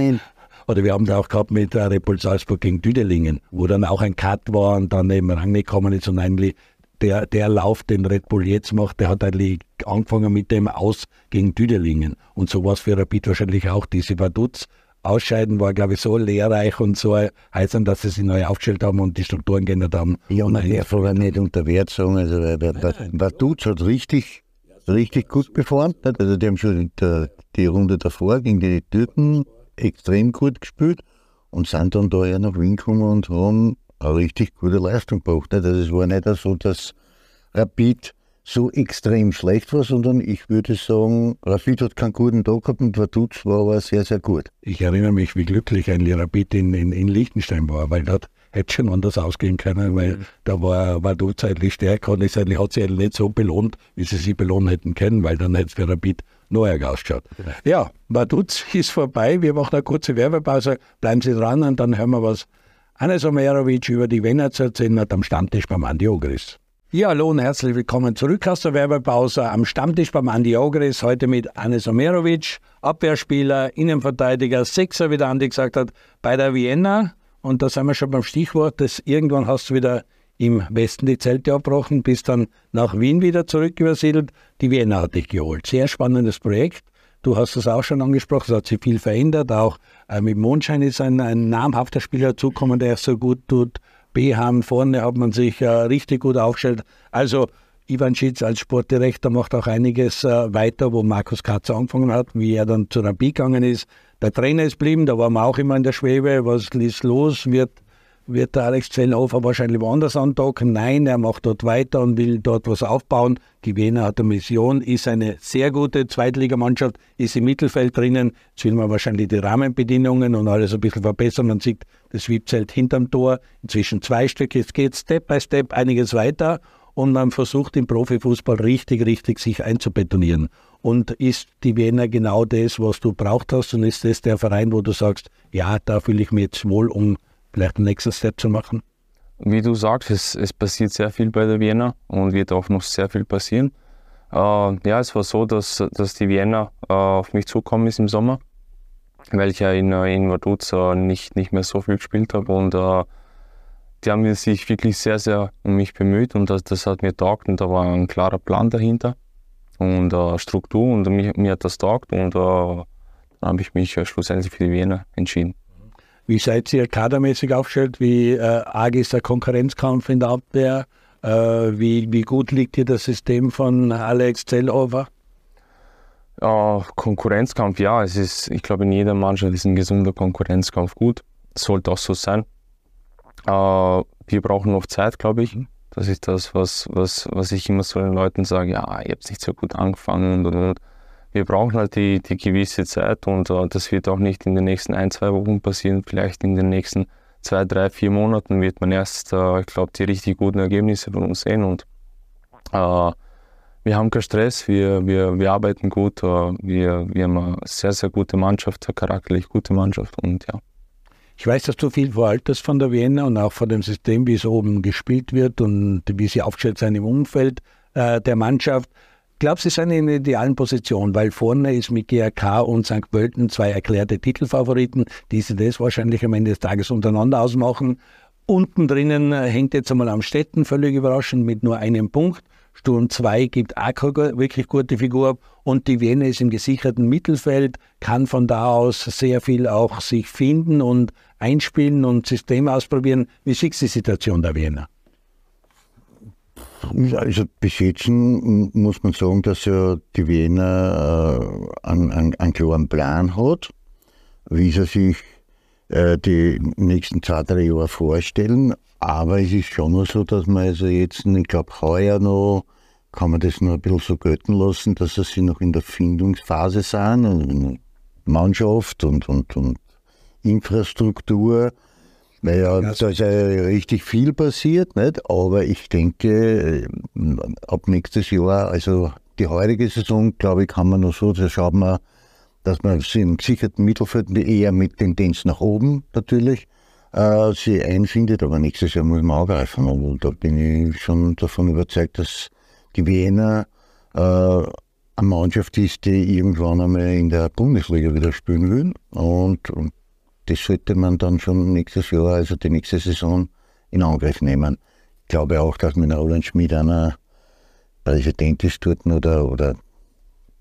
S1: Oder wir haben es auch gehabt mit äh, Repul Salzburg gegen Düdelingen, wo dann auch ein Cut war und dann eben Rangnick gekommen ist und eigentlich der, der Lauf, den Red Bull jetzt macht, der hat eigentlich angefangen mit dem Aus gegen Düdelingen. Und so war es für Rapid wahrscheinlich auch. Diese Vaduz Ausscheiden war, glaube ich, so lehrreich und so heilsam, dass sie sich neu aufgestellt haben und die Strukturen geändert haben.
S2: Ja, und darf aber nicht unter Wert sagen, also Vaduz hat richtig, richtig gut performt. Also die haben schon die, die Runde davor gegen die Türken extrem gut gespielt und sind dann da ja nach Wien gekommen und haben eine richtig gute Leistung gebracht. Also es war nicht so, dass Rapid so extrem schlecht war, sondern ich würde sagen, Rapid hat keinen guten Tag gehabt und Vaduz war aber sehr, sehr gut.
S1: Ich erinnere mich, wie glücklich ein Rapid in, in, in Liechtenstein war, weil dort hätte schon anders ausgehen können, weil mhm. da war Vaduz eigentlich stärker und es hat sie eigentlich nicht so belohnt, wie sie sie belohnt hätten können, weil dann hätte es für Rapid neu ausgeschaut. Ja, Vaduz ist vorbei, wir machen eine kurze Werbepause, bleiben Sie dran und dann hören wir was Anes Omerovic über die Wiener zu erzählen hat am Stammtisch beim Andi Ogris. Ja, hallo und herzlich willkommen zurück aus der Werbepause am Stammtisch beim Andi Ogris. Heute mit Anes Omerovic, Abwehrspieler, Innenverteidiger, Sechser, wie der Andi gesagt hat, bei der Vienna. Und da sind wir schon beim Stichwort, dass irgendwann hast du wieder im Westen die Zelte abbrochen, bist dann nach Wien wieder zurück übersiedelt. Die Vienna hat dich geholt. Sehr spannendes Projekt. Du hast es auch schon angesprochen, es hat sich viel verändert. Auch äh, mit Mondschein ist ein, ein namhafter Spieler zukommen, der es so gut tut. BH vorne hat man sich äh, richtig gut aufgestellt. Also Ivan Schitz als Sportdirektor macht auch einiges äh, weiter, wo Markus Katzer angefangen hat, wie er dann zu Rapid gegangen ist. Der Trainer ist geblieben, da waren wir auch immer in der Schwebe. Was ist los? Wird, wird der Alex Zellhofer wahrscheinlich woanders andocken? Nein, er macht dort weiter und will dort was aufbauen. Die Wiener hat eine Mission, ist eine sehr gute Zweitligamannschaft, ist im Mittelfeld drinnen. Jetzt will man wahrscheinlich die Rahmenbedingungen und alles ein bisschen verbessern. Man sieht das Wiebzelt hinterm Tor, inzwischen zwei Stück. Jetzt geht Step by Step einiges weiter und man versucht im Profifußball richtig, richtig sich einzubetonieren. Und ist die Wiener genau das, was du braucht hast und ist das der Verein, wo du sagst, ja, da fühle ich mich jetzt wohl, um vielleicht den nächsten Step zu machen?
S3: Wie du sagst, es, es passiert sehr viel bei der Wiener und wird auch noch sehr viel passieren. Äh, ja, es war so, dass, dass die Wiener äh, auf mich zukommen ist im Sommer weil ich ja in, äh, in Vaduz nicht, nicht mehr so viel gespielt habe und äh, die haben sich wirklich sehr, sehr um mich bemüht und das, das hat mir taugt und da war ein klarer Plan dahinter und äh, Struktur und mir, mir hat das taugt und äh, dann habe ich mich äh, schlussendlich für die Wiener entschieden.
S1: Wie seid ihr kadermäßig aufgestellt? Wie äh, arg ist der Konkurrenzkampf in der Abwehr? Äh, wie, wie gut liegt hier das System von Alex Zellhofer?
S3: Konkurrenzkampf, ja, es ist, ich glaube, in jeder Mannschaft ist ein gesunder Konkurrenzkampf gut. Sollte auch so sein. Uh, wir brauchen noch Zeit, glaube ich. Das ist das, was, was, was ich immer so den Leuten sage, ja, ihr habt nicht so gut angefangen und, und, wir brauchen halt die, die gewisse Zeit und uh, das wird auch nicht in den nächsten ein, zwei Wochen passieren. Vielleicht in den nächsten zwei, drei, vier Monaten wird man erst, ich glaube, die richtig guten Ergebnisse von uns sehen und wir haben keinen Stress, wir, wir, wir arbeiten gut, wir, wir haben eine sehr, sehr gute Mannschaft, eine charakterlich gute Mannschaft und ja.
S1: Ich weiß, dass du viel veraltest von der Vienna und auch von dem System, wie es oben gespielt wird und wie sie aufgestellt sind im Umfeld äh, der Mannschaft. Glaubst du, sie sind in der idealen Position, weil vorne ist mit GRK und St. Pölten zwei erklärte Titelfavoriten, die sie das wahrscheinlich am Ende des Tages untereinander ausmachen. Unten drinnen äh, hängt jetzt einmal am Städten, völlig überraschend, mit nur einem Punkt Sturm 2 gibt auch keine wirklich gute Figur. Und die Wiener ist im gesicherten Mittelfeld, kann von da aus sehr viel auch sich finden und einspielen und System ausprobieren. Wie siehst du die Situation der Wiener?
S2: Also bis jetzt muss man sagen, dass ja die Wiener äh, einen, einen, einen klaren Plan hat, wie sie sich äh, die nächsten zwei, drei Jahre vorstellen. Aber es ist schon so, dass man also jetzt, ich glaube, heuer noch, kann man das noch ein bisschen so gelten lassen, dass sie noch in der Findungsphase sind, und Mannschaft und, und, und Infrastruktur. Naja, ja, da ist ja richtig viel passiert, nicht? aber ich denke, ab nächstes Jahr, also die heutige Saison, glaube ich, kann man noch so, da schaut man, dass man sie im gesicherten Mittelfeld eher mit Tendenz nach oben natürlich äh, sie einfindet, aber nächstes Jahr muss man angreifen. Und da bin ich schon davon überzeugt, dass die Wiener äh, eine Mannschaft ist, die irgendwann einmal in der Bundesliga wieder spielen will. Und, und das sollte man dann schon nächstes Jahr, also die nächste Saison, in Angriff nehmen. Ich glaube auch, dass mit Roland Schmid einer Präsident ist dort oder, oder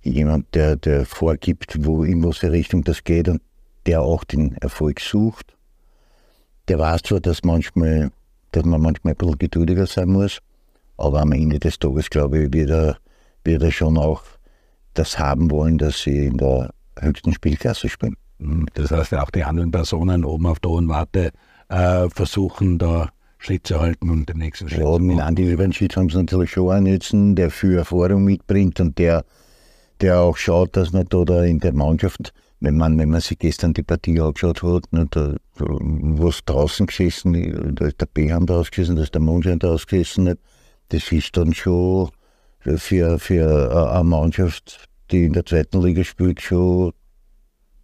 S2: jemand, der, der vorgibt, wo in welche Richtung das geht und der auch den Erfolg sucht. Der weiß zwar, dass, manchmal, dass man manchmal ein bisschen geduldiger sein muss, aber am Ende des Tages, glaube ich, wird er, wird er schon auch das haben wollen, dass sie in der höchsten Spielklasse spielen.
S1: Das heißt, auch die anderen Personen oben auf der Hohen Warte äh, versuchen da Schritt zu halten und den nächsten Schritt
S2: ja, zu machen. Mit Andi Überschritt haben sie natürlich schon einen Nutzen, der viel Erfahrung mitbringt und der, der auch schaut, dass man da in der Mannschaft, wenn man, wenn man sich gestern die Partie angeschaut hat, ne, da, was draußen gesessen, da ist der Beham da ausgesessen, da ist der Mondschein da ausgesessen, das ist dann schon für, für eine Mannschaft, die in der zweiten Liga spielt, schon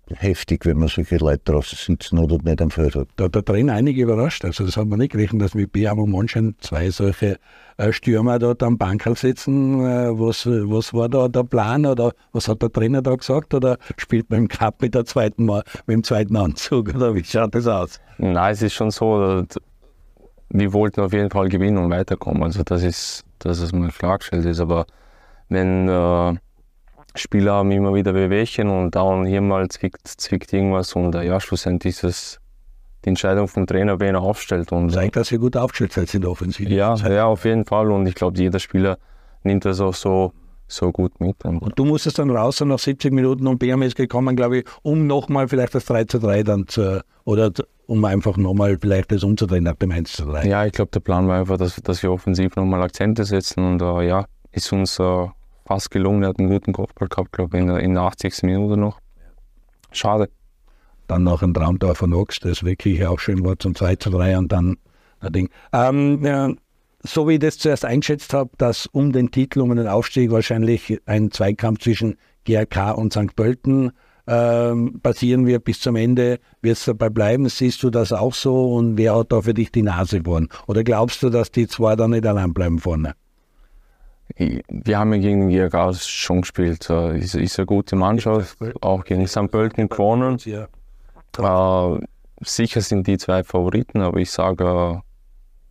S2: heftig, wenn man solche Leute draußen sitzen oder nicht am Feld hat.
S1: Da hat der Trainer einige überrascht. Also das hat man nicht gerechnet, dass mit Biamo Monschen zwei solche äh, Stürmer dort am Bankerl sitzen. Äh, was, was war da der Plan oder was hat der Trainer da gesagt? Oder spielt man im Cup mit, der zweiten Mal, mit dem zweiten Anzug? Oder wie schaut das aus?
S3: Nein, es ist schon so, wir wollten auf jeden Fall gewinnen und weiterkommen. Also das ist, dass es mal klargestellt ist. Aber wenn äh, Spieler haben immer wieder Wehwehchen und dann hier mal zwickt, zwickt irgendwas und äh, ja, schlussendlich ist es die Entscheidung vom Trainer, wen er aufstellt. Und,
S1: Zeigt, dass ihr gut aufgestellt seid in der Offensive.
S3: Ja, ja, auf jeden Fall und ich glaube, jeder Spieler nimmt das auch so, so gut mit.
S1: Und, und du musstest dann raus und nach 70 Minuten und BM ist gekommen, glaube ich, um nochmal vielleicht das 3 zu 3 dann zu, oder um einfach nochmal vielleicht das umzudrehen nach dem 1 zu 3.
S3: Ja, ich glaube, der Plan war einfach, dass, dass wir offensiv nochmal Akzente setzen und uh, ja, ist uns uh, fast gelungen. Er hat einen guten Kopfball gehabt, glaube ich, in der, in der 80. Minute noch. Schade.
S1: Dann noch ein Traumtor von Ox, das wirklich auch schön war zum 2 zu 3 und dann ein Ding. Ähm, ja, so wie ich das zuerst einschätzt habe, dass um den Titel, um den Aufstieg wahrscheinlich ein Zweikampf zwischen GRK und St. Pölten ähm, passieren wird bis zum Ende. Wird es dabei bleiben? Siehst du das auch so? Und wer hat da für dich die Nase vorn? Oder glaubst du, dass die zwei da nicht allein bleiben vorne?
S3: Wir haben ja gegen die GRK schon gespielt. Ist, ist eine gute Mannschaft, auch gegen St. Pölten gewonnen. Äh, sicher sind die zwei Favoriten, aber ich sage,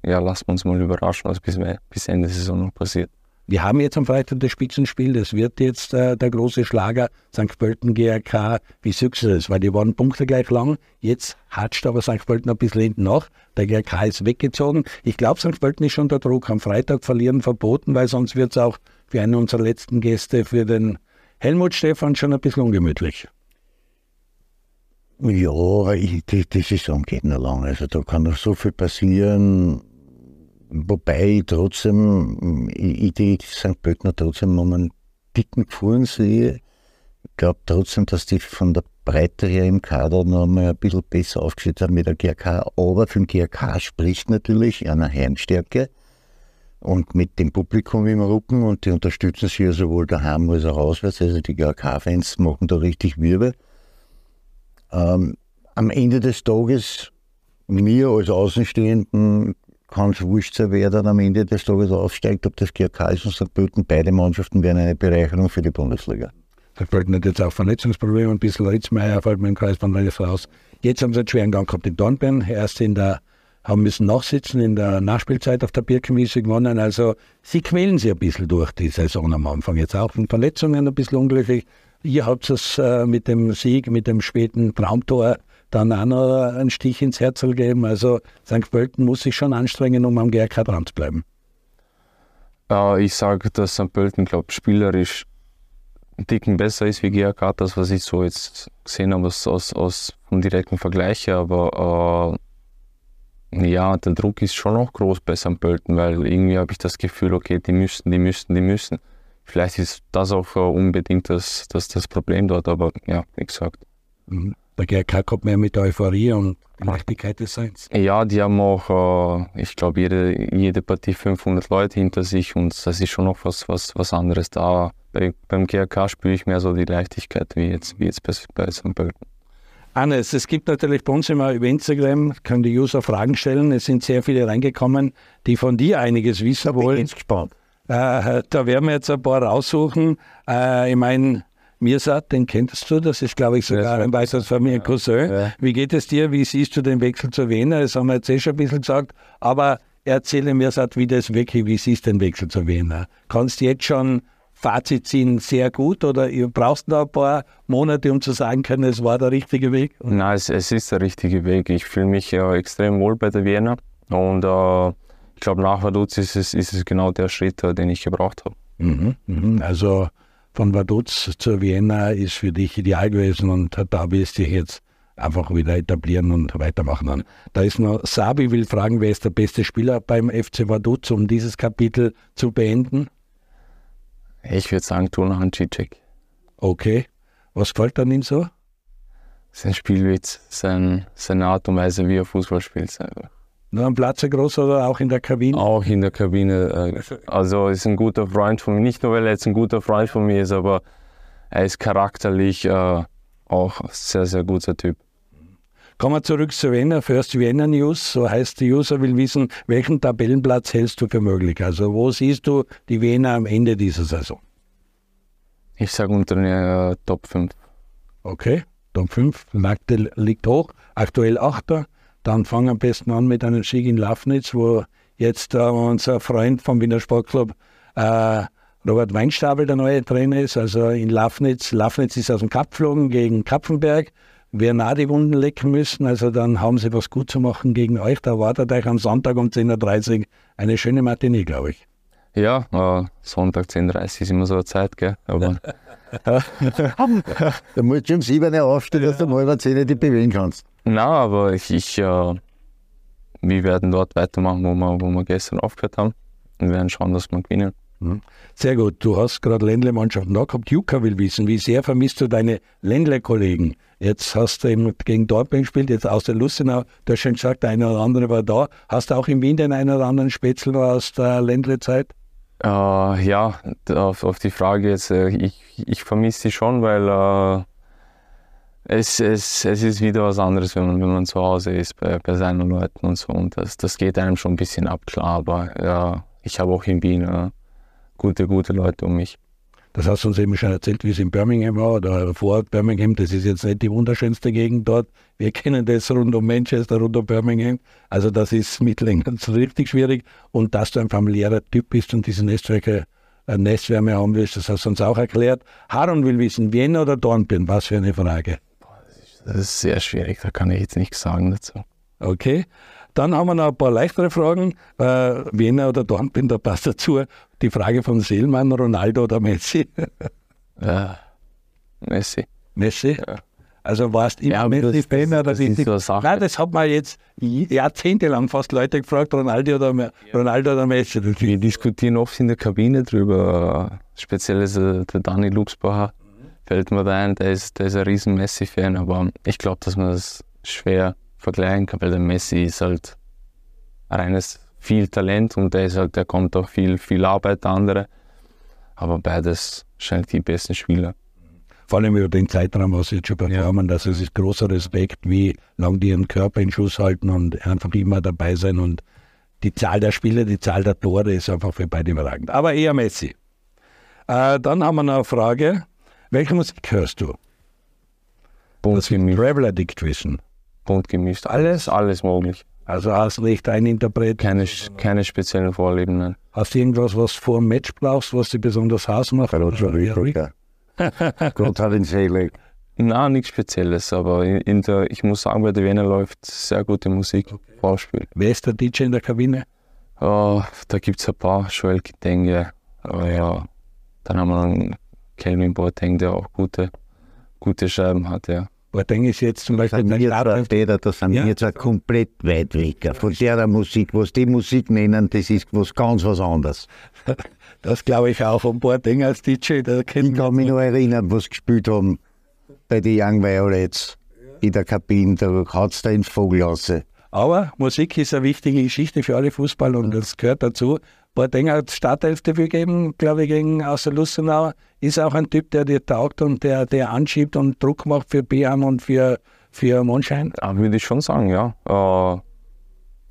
S3: ja, lassen wir uns mal überraschen, was bis, bis Ende der Saison noch passiert.
S1: Wir haben jetzt am Freitag das Spitzenspiel, das wird jetzt äh, der große Schlager St. Pölten GRK. Wie das? Weil die waren Punkte gleich lang. Jetzt hatscht aber St. Pölten ein bisschen hinten nach. Der GRK ist weggezogen. Ich glaube, St. Pölten ist schon der Druck. Am Freitag verlieren verboten, weil sonst wird es auch für einen unserer letzten Gäste, für den Helmut Stefan, schon ein bisschen ungemütlich.
S2: Ja, ich, die, die Saison geht noch lang. Also da kann noch so viel passieren Wobei ich trotzdem, ich die St. Pöltner trotzdem um einen dicken Gefühl sehe. Ich glaube trotzdem, dass die von der Breite her im Kader noch mal ein bisschen besser aufgestellt haben mit der GRK. Aber für den GRK spricht natürlich einer Heimstärke und mit dem Publikum im Rücken und die unterstützen sie ja sowohl daheim als auch auswärts. Also die GRK-Fans machen da richtig Wirbel. Ähm, am Ende des Tages, mir als Außenstehenden, kann es wurscht sein, wer dann am Ende des Tages aufsteigt, ob das GRK ist und St. Pölten. Beide Mannschaften wären eine Bereicherung für die Bundesliga.
S1: St. Pölten hat jetzt auch Verletzungsprobleme, ein bisschen Ritzmeier fällt mir im Kreis von raus. Jetzt haben sie einen schweren Gang gehabt in Dornbirn, erst in der haben müssen nachsitzen in der Nachspielzeit auf der Birkenwiese gewonnen. Also sie quälen sich ein bisschen durch die Saison am Anfang. Jetzt auch von Verletzungen ein bisschen unglücklich. Ihr habt es äh, mit dem Sieg, mit dem späten Traumtor dann auch noch einen Stich ins Herz gegeben. Also St. Pölten muss sich schon anstrengen, um am GRK dran zu bleiben.
S3: Äh, ich sage, dass St. Pölten, glaube spielerisch einen Ticken besser ist wie GRK, das, was ich so jetzt gesehen habe aus, aus, aus vom direkten Vergleich. Aber äh, ja, der Druck ist schon noch groß bei St. Pölten, weil irgendwie habe ich das Gefühl, okay, die müssten, die müssten, die müssen. Vielleicht ist das auch unbedingt das, das, das Problem dort, aber ja, wie gesagt.
S1: Mhm. Der GRK kommt mehr mit der Euphorie und Leichtigkeit des Seins.
S3: Ja, die haben auch, äh, ich glaube, jede, jede Partie 500 Leute hinter sich und das ist schon noch was, was, was anderes da. Bei, beim GRK spüre ich mehr so die Leichtigkeit wie jetzt, wie jetzt bei, bei St. Pölten.
S1: Hannes, es gibt natürlich bei uns immer über Instagram, können die User Fragen stellen. Es sind sehr viele reingekommen, die von dir einiges wissen wollen. Ich bin gespannt. Äh, da werden wir jetzt ein paar raussuchen. Äh, ich meine, Mirsad, den kennst du, das ist, glaube ich, sogar ein weiteres Familiencousin. Ja. Wie geht es dir? Wie siehst du den Wechsel zu Wiener? Das haben wir jetzt eh schon ein bisschen gesagt. Aber erzähle Mirsad, wie das wirklich, wie siehst du den Wechsel zu Wiener? Kannst du jetzt schon Fazit ziehen, sehr gut oder ihr brauchst noch ein paar Monate, um zu sagen können, es war der richtige Weg?
S3: Nein, es, es ist der richtige Weg. Ich fühle mich äh, extrem wohl bei der Wiener und äh, ich glaube, nach Vaduz ist es, ist es genau der Schritt, äh, den ich gebraucht habe.
S1: Mhm, mhm. Also von Vaduz zur Vienna ist für dich ideal gewesen und da wirst du dich jetzt einfach wieder etablieren und weitermachen. Dann. Da ist noch Sabi will fragen, wer ist der beste Spieler beim FC Vaduz, um dieses Kapitel zu beenden?
S3: Ich würde sagen Tunahan Cicek.
S1: Okay. Was gefällt an ihm so?
S3: Sein Spielwitz, sein, seine Art und Weise, wie er Fußball spielt.
S1: Nur am Platz groß oder auch in der Kabine?
S3: Auch in der Kabine. Äh, also ist ein guter Freund von mir. Nicht nur, weil er jetzt ein guter Freund von mir ist, aber er ist charakterlich äh, auch ein sehr, sehr guter Typ.
S1: Kommen wir zurück zu Vienna. First Vienna News. So heißt die User will wissen, welchen Tabellenplatz hältst du für möglich? Also wo siehst du die Wiener am Ende dieser Saison?
S3: Ich sage unter den äh, Top 5.
S1: Okay, Top 5. Magde liegt hoch, aktuell Achter. Dann fangen wir am besten an mit einem Sieg in Lafnitz, wo jetzt äh, unser Freund vom Wiener Sportclub äh, Robert Weinstabel der neue Trainer ist, also in Lafnitz. Lafnitz ist aus dem Cup geflogen gegen Kapfenberg. Werden auch die Wunden lecken müssen, also dann haben sie was gut zu machen gegen euch. Da wartet euch am Sonntag um 10.30 Uhr eine schöne Matinee, glaube ich.
S3: Ja, äh, Sonntag 10.30 Uhr ist immer so eine Zeit, gell? Aber
S2: da musst du um 7 Uhr aufstehen, dass du um halb 10 dich bewegen kannst.
S3: Nein, aber ich, ich äh, wir werden dort weitermachen, wo wir, wo wir gestern aufgehört haben. Und werden schauen, dass wir gewinnen.
S1: Mhm. Sehr gut. Du hast gerade Ländle-Mannschaften da gehabt. Juka will wissen, wie sehr vermisst du deine Ländle-Kollegen? Jetzt hast du eben gegen Dortmund gespielt, jetzt aus der Lustenau. Du hast schon gesagt, der eine oder andere war da. Hast du auch in Wien den einen oder anderen Spätzl aus der Ländle-Zeit?
S3: Äh, ja, auf, auf, die Frage jetzt, äh, ich, ich vermisse sie schon, weil äh, es, es, es ist wieder was anderes, wenn man, wenn man zu Hause ist bei, bei seinen Leuten und so. Und das, das geht einem schon ein bisschen ab, klar. Aber ja, ich habe auch in Wien äh, gute, gute Leute um mich.
S1: Das hast du uns eben schon erzählt, wie es in Birmingham war oder vor Birmingham. Das ist jetzt nicht die wunderschönste Gegend dort. Wir kennen das rund um Manchester, rund um Birmingham. Also das ist mittellänglich richtig schwierig. Und dass du ein familiärer Typ bist und diese Netzwerke, äh, Nestwärme haben willst, das hast du uns auch erklärt. Haron will wissen, Vienna oder Dornbirn? Was für eine Frage.
S3: Das ist sehr schwierig, da kann ich jetzt nichts sagen dazu.
S1: Okay. Dann haben wir noch ein paar leichtere Fragen. Äh, Wiener oder Dornbirn, da passt dazu die Frage von Seelmann, Ronaldo oder Messi?
S3: ja, Messi.
S1: Messi? Ja. Also warst du immer ja, Messi-Fan oder das ist so Sache. Nein, das hat man jetzt jahrzehntelang fast Leute gefragt, Ronaldo oder, ja. Ronaldo oder Messi.
S3: Wir diskutieren oft in der Kabine drüber. Speziell ist der Dani Luxbacher, fällt mir da ein, der ist, der ist ein riesen Messi-Fan, aber ich glaube, dass man das schwer vergleichen kann, weil der Messi ist halt reines viel Talent und der ist halt, der kommt auch viel, viel Arbeit der andere. Aber beides scheint die besten Spieler.
S1: Vor allem über den Zeitraum, was sie jetzt schon performen, ja. also es ist großer Respekt, wie lange die ihren Körper in Schuss halten und einfach immer dabei sein und die Zahl der Spiele, die Zahl der Tore ist einfach für beide überragend. Aber eher Messi. Äh, dann haben wir noch eine Frage. Welche Musik hörst du?
S3: Bunt
S1: das Traveler wissen
S3: bunt gemischt. Alles, alles möglich.
S1: Also hast du nicht ein Interpret?
S3: Keine, keine speziellen Vorlieben, nein.
S1: Hast du irgendwas, was du vor dem Match brauchst, was dich besonders Haus macht?
S2: Roger. Gott hat ihn selig.
S3: Nein, nichts Spezielles, aber in, der, ich muss sagen, bei der Wiener läuft sehr gute Musik, Vorspiel.
S1: Wer ist der DJ in der Kabine?
S3: Uh, da gibt es ein paar, Joel Kitenge, uh, ja. dann haben wir einen Kelvin Boateng, der auch gute, gute Scheiben hat, ja.
S1: Boateng ist jetzt zum Beispiel ein Startelf-
S2: Täter, das sind
S1: Ja.
S2: wir zwar komplett weit weg. Von der Musik, was die Musik nennen, das ist was ganz was anderes.
S1: Das glaube ich auch. Und Boateng als DJ, der
S2: Ich kann mich noch erinnern, was gespielt haben bei den Young Violets in der Kabine. Da hat es da ins Vogel raus.
S1: Aber Musik ist eine wichtige Geschichte für alle Fußballer und das gehört dazu. Hat Startelfdebüt gegeben, glaube ich, gegen außer Lustenau. Ist auch ein Typ, der dir taugt und der, der anschiebt und Druck macht für Beam und für, für Mondschein.
S3: Ja, würde ich schon sagen, ja. Äh,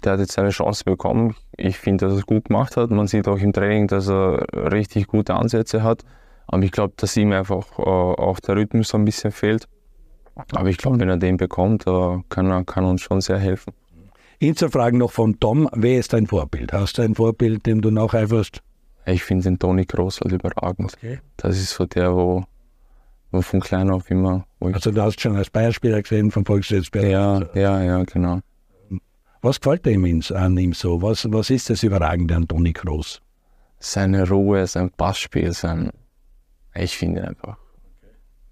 S3: der hat jetzt seine Chance bekommen. Ich finde, dass er es gut gemacht hat. Man sieht auch im Training, dass er richtig gute Ansätze hat. Aber ich glaube, dass ihm einfach äh, auch der Rhythmus so ein bisschen fehlt. Aber ich glaube, wenn er den bekommt, äh, kann er kann uns schon sehr helfen.
S1: Inselfragen noch von Tom. Wer ist dein Vorbild? Hast du ein Vorbild, dem du nacheiferst?
S3: Ich finde den Toni Kroos halt überragend.
S1: Okay.
S3: Das ist so der, wo, wo von klein auf immer.
S1: Also du hast schon als Bayerspieler gesehen, vom Volksschützberg.
S3: ja, ja, ja, genau.
S1: Was gefällt dir an ihm so? Was, was ist das Überragende an Toni Kroos?
S3: Seine Ruhe, sein Passspiel, sein. Ich finde ihn einfach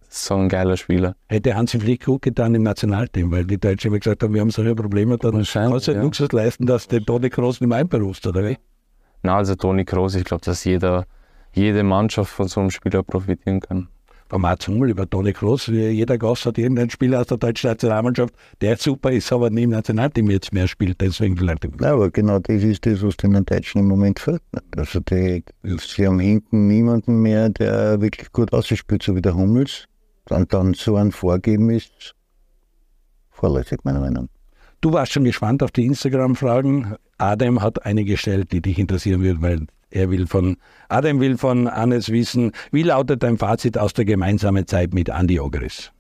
S3: so ein geiler Spieler.
S1: Hätte Hansi Flick gut getan im Nationalteam, weil die Deutschen immer gesagt haben, wir haben solche Probleme, dann
S3: Wahrscheinlich,
S1: kannst du den
S3: ja.
S1: Luxus leisten, dass du den Toni Kroos nicht mehr einberufst, oder wie?
S3: Na, also Toni Kroos, ich glaube, dass jeder, jede Mannschaft von so einem Spieler profitieren kann.
S1: Vom Mats Hummel über Toni Kroos, jeder Gast hat irgendeinen Spieler aus der deutschen Nationalmannschaft, der super ist, aber nie im Nationalteam jetzt mehr spielt, deswegen vielleicht.
S2: Ja, aber genau das ist das, was den Deutschen im Moment fehlt. Also die, sie haben hinten niemanden mehr, der wirklich gut ausspielt, so wie der Hummels. Und dann so ein Vorgeben ist vorläufig, meiner Meinung nach.
S1: Du warst schon gespannt auf die Instagram-Fragen. Adam hat eine gestellt, die dich interessieren wird, weil er will von, Adam will von Hannes wissen, wie lautet dein Fazit aus der gemeinsamen Zeit mit Andi Ogris?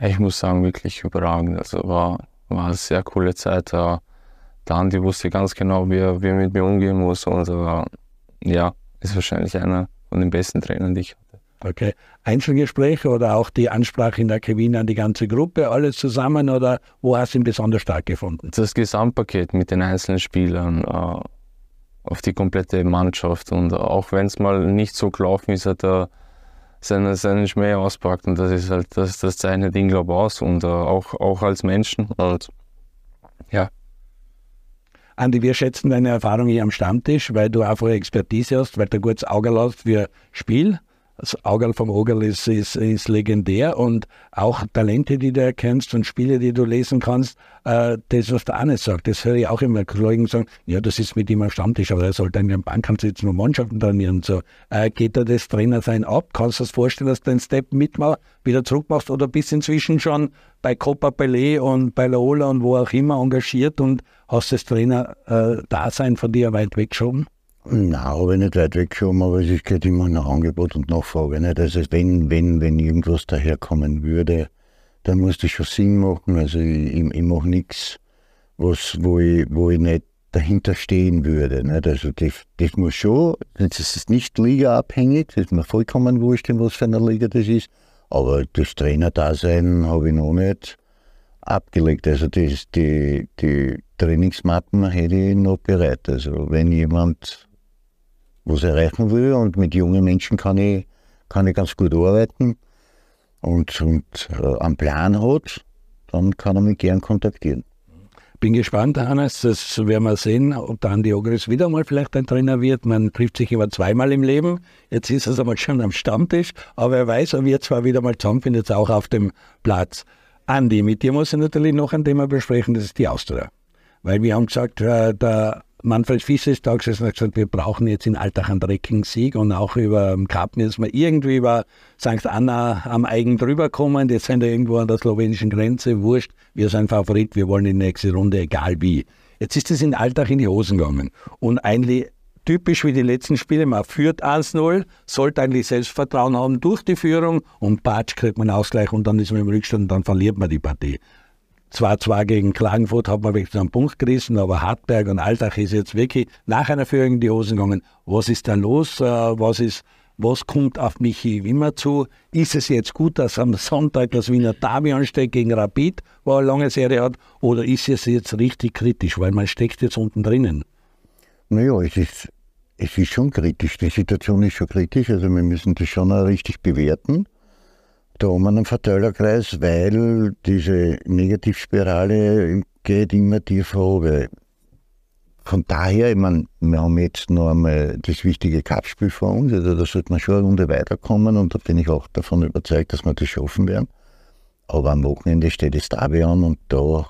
S3: Ich muss sagen, wirklich überragend. Also war, war eine sehr coole Zeit. Äh, Der Andi wusste ganz genau, wie er, wie er mit mir umgehen muss. Und äh, ja, ist wahrscheinlich einer von den besten Trainern, die ich hatte.
S1: Okay. Einzelgespräche oder auch die Ansprache in der Kabine an die ganze Gruppe, alles zusammen oder wo hast du ihn besonders stark gefunden?
S3: Das Gesamtpaket mit den einzelnen Spielern, äh, auf die komplette Mannschaft. Und auch wenn es mal nicht so gelaufen ist, hat er seinen, seinen Schmäh auspackt. Und das ist halt, das, das zeichnet ihn, glaube ich, aus. Und äh, auch, auch als Menschen. Und ja,
S1: Andi, wir schätzen deine Erfahrung hier am Stammtisch, weil du einfach Expertise hast, weil du ein gutes Auge hast für Spiel. Das Auge vom Ogerl ist, ist, ist legendär und auch Talente, die du erkennst und Spiele, die du lesen kannst. Äh, das, was der Anne sagt, das höre ich auch immer Kollegen sagen, ja, das ist mit ihm am Stammtisch, aber er sollte in der Bank sitzen und Mannschaften trainieren. Und so. Äh, geht da das Trainersein ab? Kannst du dir das vorstellen, dass du den Step mitmachst, wieder zurückmachst oder bist inzwischen schon bei Copa Pelé und bei Laola und wo auch immer engagiert und hast das Trainer-Dasein von dir weit weggeschoben?
S2: Nein, habe ich nicht weit weggeschoben, aber es geht immer nach Angebot und Nachfrage. Nicht? Also wenn, wenn, wenn irgendwas daherkommen würde, dann muss das schon Sinn machen. Also ich, ich, mache nichts, was, wo, ich, wo ich nicht dahinter stehen würde. Nicht? Also das, das muss schon, das ist nicht ligaabhängig, das ist mir vollkommen wurscht, was für einer Liga das ist. Aber das Trainerdasein habe ich noch nicht abgelegt. Also das, die, die Trainingsmappen hätte ich noch bereit. Also wenn jemand was erreichen will und mit jungen Menschen kann ich, kann ich ganz gut arbeiten und, und äh, einen Plan hat, dann kann er mich gern kontaktieren.
S1: Bin gespannt, Hannes. Das werden wir sehen, ob der Andi Ogris wieder mal vielleicht ein Trainer wird. Man trifft sich immer zweimal im Leben. Jetzt ist er einmal schon am Stammtisch, aber er weiß, er wird zwar wieder mal zusammenfinden, jetzt auch auf dem Platz. Andi, mit dir muss ich natürlich noch ein Thema besprechen, das ist die Austria. Weil wir haben gesagt, äh, der Manfred Fies ist da gesessen und hat gesagt, wir brauchen jetzt in Alltag einen dreckigen Sieg und auch über Cup müssen wir irgendwie über St. Anna am Eigen drüber kommen. Jetzt sind wir irgendwo an der slowenischen Grenze, wurscht, wir sind Favorit, wir wollen in die nächste Runde, egal wie. Jetzt ist es in Alltag in die Hosen gegangen. Und eigentlich typisch wie die letzten Spiele, man führt 1-0, sollte eigentlich Selbstvertrauen haben durch die Führung und patsch kriegt man Ausgleich und dann ist man im Rückstand und dann verliert man die Partie. 2-2 gegen Klagenfurt hat man wirklich einen Punkt gerissen, aber Hartberg und Altach ist jetzt wirklich nach einer Führung in die Hosen gegangen. Was ist da los? Äh, was ist was kommt auf Michi Wimmer zu? Ist es jetzt gut, dass am Sonntag das Wiener Derby ansteht gegen Rapid, wo er eine lange Serie hat, oder ist es jetzt richtig kritisch, weil man steckt jetzt unten drinnen?
S2: Naja, es ist, es ist schon kritisch. Die Situation ist schon kritisch, also wir müssen das schon auch richtig bewerten. Wir einen Verteilerkreis, weil diese Negativspirale geht immer tiefer runter. Von daher, ich meine, wir haben jetzt noch einmal das wichtige Cup-Spiel vor uns, also da sollte man schon eine Runde weiterkommen und da bin ich auch davon überzeugt, dass wir das schaffen werden. Aber am Wochenende steht das Derby an und da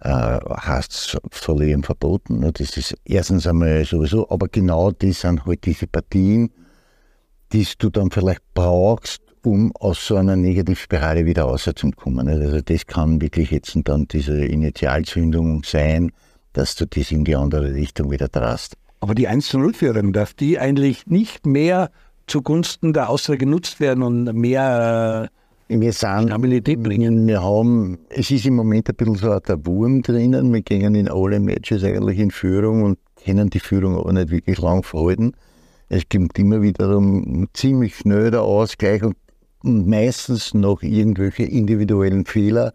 S2: äh, heißt es Verlieren verboten. Das ist erstens einmal sowieso, aber genau das sind halt diese Partien, die du dann vielleicht brauchst, um aus so einer Negativspirale wieder rauszukommen. Also das kann wirklich jetzt dann diese Initialzündung sein, dass du das in die andere Richtung wieder drast.
S1: Aber die 1-0-Führung, darf die eigentlich nicht mehr zugunsten der Austria genutzt werden und mehr
S2: äh, wir sind, Stabilität bringen? Wir haben, es ist im Moment ein bisschen so der Wurm drinnen. Wir gehen in alle Matches eigentlich in Führung und können die Führung aber nicht wirklich lang verhalten. Es gibt immer wiederum ziemlich schnell der Ausgleich und meistens noch irgendwelche individuellen Fehler.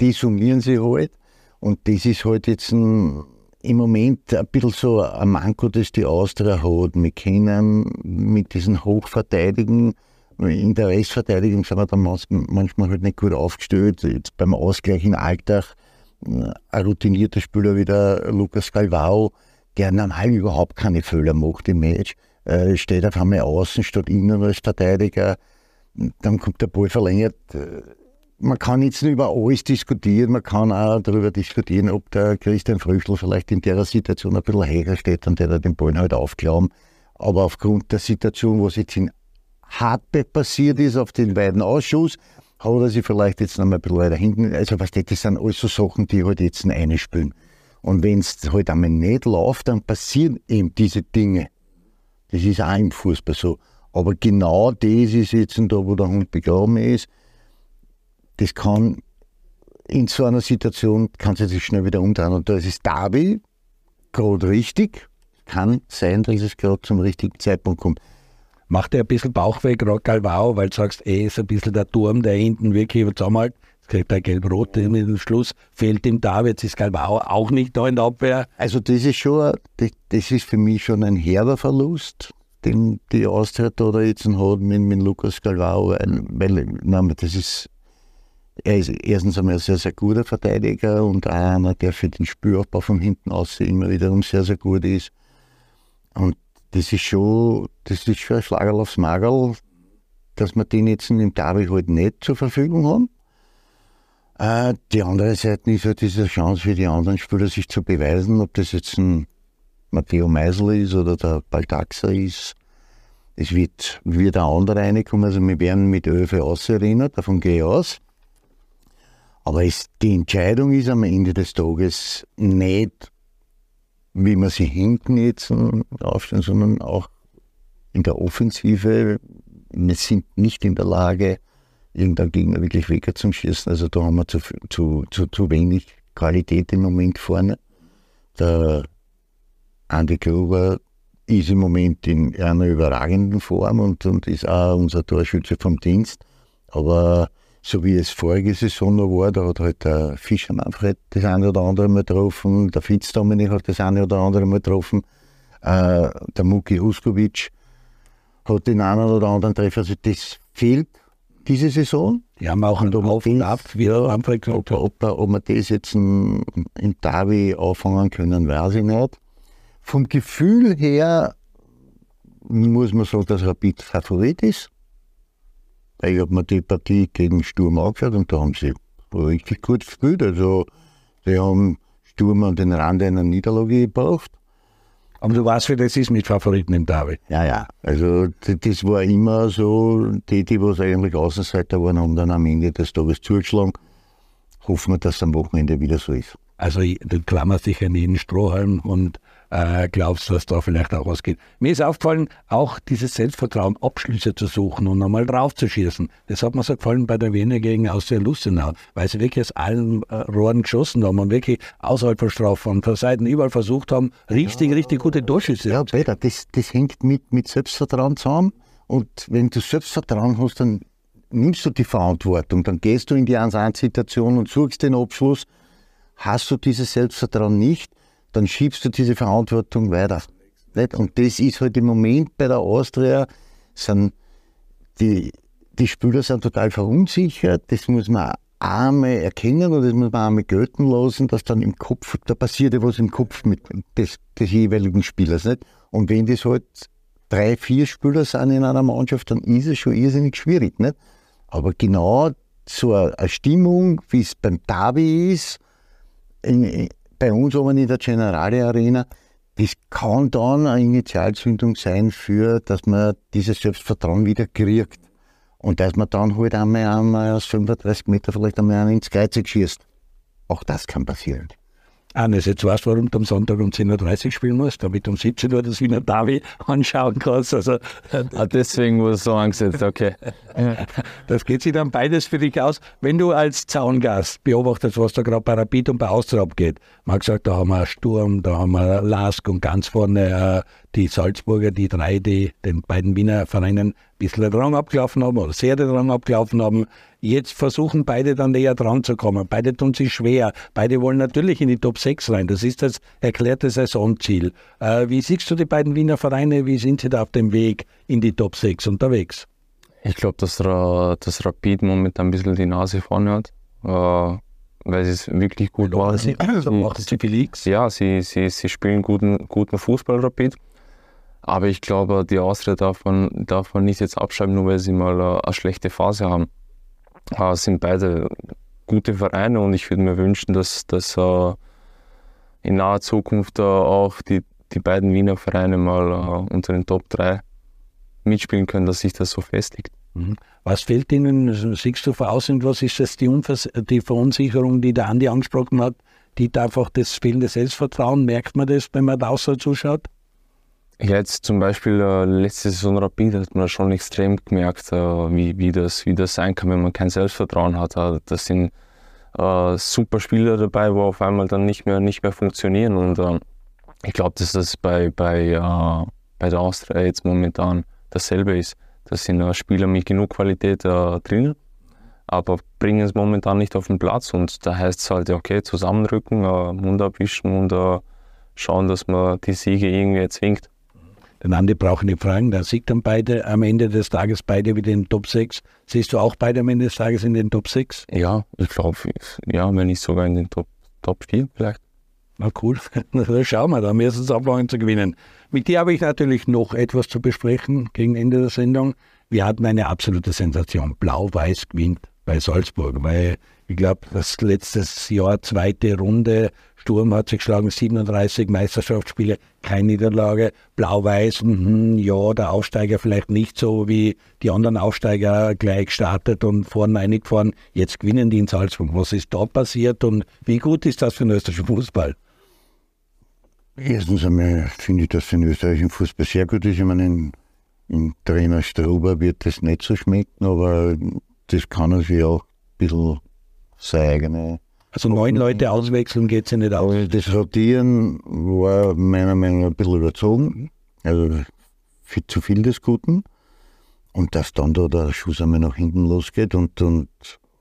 S2: Die summieren sie halt. Und das ist halt jetzt ein, im Moment ein bisschen so ein Manko, das die Austria hat. Wir können mit diesen Hochverteidigen, in der Restverteidigung sind wir dann manchmal halt nicht gut aufgestellt. Jetzt beim Ausgleich in Alltag äh, ein routinierter Spieler wie der Lukas Galvao, der normal überhaupt keine Fehler macht im Match, äh, steht auf einmal außen statt innen als Verteidiger. Dann kommt der Ball verlängert äh, man kann jetzt über alles diskutieren, man kann auch darüber diskutieren, ob der Christian Früchtl vielleicht in der Situation ein bisschen höher steht und der den Ball halt aufklauen. Aber aufgrund der Situation, was jetzt in Hartberg passiert ist, auf den beiden Ausschuss, hat er sich vielleicht jetzt noch mal ein bisschen weiter hinten. Also, was das sind alles so Sachen, die halt jetzt einspielen. Und wenn es halt einmal nicht läuft, dann passieren eben diese Dinge. Das ist auch im Fußball so. Aber genau das ist jetzt da, wo der Hund begraben ist das kann in so einer Situation, kann sich schnell wieder umdrehen. Und da ist es Derby gerade richtig. Kann sein, dass es gerade zum richtigen Zeitpunkt kommt.
S1: Macht er ein bisschen Bauchweh, gerade Galvao, weil du sagst, er ist ein bisschen der Turm, der hinten wirklich zusammenhält. Jetzt kriegt er gelb-rot im Schluss, fehlt ihm da, jetzt ist Galvao auch nicht da in der Abwehr.
S2: Also das ist schon, das, das ist für mich schon ein herber Verlust, den die Austria da jetzt hat mit, mit Lukas Galvao, weil, nein, das ist er ist erstens einmal ein sehr, sehr guter Verteidiger und auch einer, der für den Spüraufbau von hinten aus immer wiederum sehr, sehr gut ist. Und das ist schon, das ist schon ein Schlager aufs Magerl, dass wir den jetzt im Derby halt nicht zur Verfügung haben. Äh, die andere Seite ist halt diese Chance für die anderen Spieler, sich zu beweisen, ob das jetzt ein Matteo Meisel ist oder der Baldaxa ist. Es wird, ein anderer reinkommen, also wir werden mit Öfe auserinnert, davon gehe ich aus. Aber es, die Entscheidung ist am Ende des Tages nicht, wie man sie hinten jetzt aufstellen, sondern auch in der Offensive. Wir sind nicht in der Lage, irgendeinen Gegner wirklich wegzuschießen. Also da haben wir zu, zu, zu, zu wenig Qualität im Moment vorne. Der Andi Gruber ist im Moment in einer überragenden Form und, und ist auch unser Torschütze vom Dienst. Aber so wie es vorige Saison noch war, da hat halt der Fischer Manfred das eine oder andere Mal getroffen, der Fitz Dominik hat das eine oder andere Mal getroffen, äh, der Muki Huskovic hat den einen oder anderen Treffer. Also das fehlt diese Saison.
S1: Die haben auch einen Auf und Ab, wie er Manfred
S2: gesagt ob, ob, ob wir das jetzt in, in Derby auffangen können, weiß ich nicht. Vom Gefühl her muss man sagen, dass Rapid Favorit ist. Ich habe mir die Partie gegen Sturm angeschaut und da haben sie richtig gut gespielt. Also, sie haben Sturm an den Rand einer Niederlage gebracht.
S1: Aber du weißt, wie das ist mit Favoriten im Derby.
S2: Ja, ja. Also, das war immer so, die, die was eigentlich Außenseiter waren, haben dann am Ende des Tages zugeschlagen. Hoffen wir, dass es am Wochenende wieder so ist.
S1: Also, du klammerst dich an jeden Strohhalm und äh, glaubst, dass da vielleicht auch was geht. Mir ist aufgefallen, auch dieses Selbstvertrauen, Abschlüsse zu suchen und nochmal drauf zu schießen. Das hat mir so gefallen bei der Wiener gegen Austria Lustenau, weil sie wirklich aus allen äh, Rohren geschossen haben und wirklich außerhalb von Strafen, von Seiten überall versucht haben, richtig, richtig gute Torschüsse.
S2: Ja, Peter, das, das hängt mit, mit Selbstvertrauen zusammen. Und wenn du Selbstvertrauen hast, dann nimmst du die Verantwortung, dann gehst du in die 1-1-Situation und suchst den Abschluss. Hast du dieses Selbstvertrauen nicht, dann schiebst du diese Verantwortung weiter. Und das ist halt im Moment bei der Austria, sind die, die Spieler sind total verunsichert, das muss man einmal erkennen und das muss man einmal gelten lassen, dass dann im Kopf, da passiert ja was im Kopf mit des, des jeweiligen Spielers. Nicht? Und wenn das halt drei, vier Spieler sind in einer Mannschaft, dann ist es schon irrsinnig schwierig. Nicht? Aber genau so eine Stimmung, wie es beim Derby ist, in, bei uns oben in der Generale Arena, das kann dann eine Initialzündung sein für, dass man dieses Selbstvertrauen wieder kriegt. Und dass man dann halt einmal, einmal aus 35 Meter vielleicht einmal ins Kreuzig schießt. Auch das kann passieren.
S1: Hannes, jetzt weißt du, warum du am Sonntag um 10.30 Uhr spielen musst, damit du um 17 Uhr das Wiener Davi anschauen kannst. Also,
S3: ah, deswegen wurde es so angesetzt, okay.
S1: das geht sich dann beides für dich aus. Wenn du als Zaungast beobachtest, was da gerade bei Rapid und bei Austria abgeht, man hat gesagt, da haben wir Sturm, da haben wir Lask und ganz vorne äh, die Salzburger, die drei, die den beiden Wiener Vereinen ein bisschen den Rang abgelaufen haben oder sehr den Rang abgelaufen haben. Jetzt versuchen beide dann näher dran zu kommen. Beide tun sich schwer. Beide wollen natürlich in die Top 6 rein. Das ist das erklärte Saisonziel. Äh, wie siehst du die beiden Wiener Vereine? Wie sind sie da auf dem Weg in die Top 6 unterwegs?
S3: Ich glaube, dass das Rapid momentan ein bisschen die Nase vorne hat. Äh, weil sie es wirklich gut machen.
S1: Sie, also machen sie viel X.
S3: Ja, sie, sie, sie spielen guten, guten Fußball Rapid. Aber ich glaube, die Austria darf man, darf man nicht jetzt abschreiben, nur weil sie mal eine, eine schlechte Phase haben. Äh, sind beide gute Vereine und ich würde mir wünschen, dass, dass äh, in naher Zukunft äh, auch die, die beiden Wiener Vereine mal äh, unter den Top 3 mitspielen können, dass sich das so festigt.
S1: Mhm. Was fehlt Ihnen? Siehst du voraus und was ist das die, die Verunsicherung, die der Andi angesprochen hat? Die einfach das fehlende Selbstvertrauen, merkt man das, wenn man da außer zuschaut?
S3: Ja, jetzt zum Beispiel äh, letzte Saison Rapid hat man schon extrem gemerkt, äh, wie, wie, das, wie das sein kann, wenn man kein Selbstvertrauen hat. Äh, das sind äh, super Spieler dabei, wo auf einmal dann nicht mehr, nicht mehr funktionieren. Und äh, ich glaube, dass das bei, bei, äh, bei der Austria jetzt momentan dasselbe ist. Das sind äh, Spieler mit genug Qualität äh, drin, aber bringen es momentan nicht auf den Platz. Und da heißt es halt, okay, zusammenrücken, Mund abwischen und schauen, dass man die Siege irgendwie erzwingt.
S1: Den Andi brauchen die fragen, da siegt dann beide am Ende des Tages beide wieder in den Top 6. Siehst du auch beide am Ende des Tages in den Top 6?
S3: Ja, ich glaube, ja, wenn nicht sogar in den Top, Top 4 vielleicht.
S1: Na cool, da schauen wir, da müssen es anfangen zu gewinnen. Mit dir habe ich natürlich noch etwas zu besprechen gegen Ende der Sendung. Wir hatten eine absolute Sensation. Blau-Weiß gewinnt bei Salzburg, weil ich glaube, das letzte Jahr, zweite Runde, Sturm hat sich geschlagen, 37 Meisterschaftsspiele, keine Niederlage. Blau-Weiß, mh, ja, der Aufsteiger vielleicht nicht so wie die anderen Aufsteiger gleich gestartet und vorne eingefahren. Jetzt gewinnen die in Salzburg. Was ist da passiert und wie gut ist das für den österreichischen Fußball?
S2: Erstens einmal finde ich, dass für den österreichischen Fußball sehr gut ist. Ich meine, in, in Trainer Struber wird das nicht so schmecken, aber das kann er sich auch ein bisschen seine eigene.
S1: Also neun Leute auswechseln geht es ja nicht aus.
S2: Das Rotieren war meiner Meinung nach ein bisschen überzogen. Also viel zu viel des Guten. Und dass dann da der Schuss einmal nach hinten losgeht und, und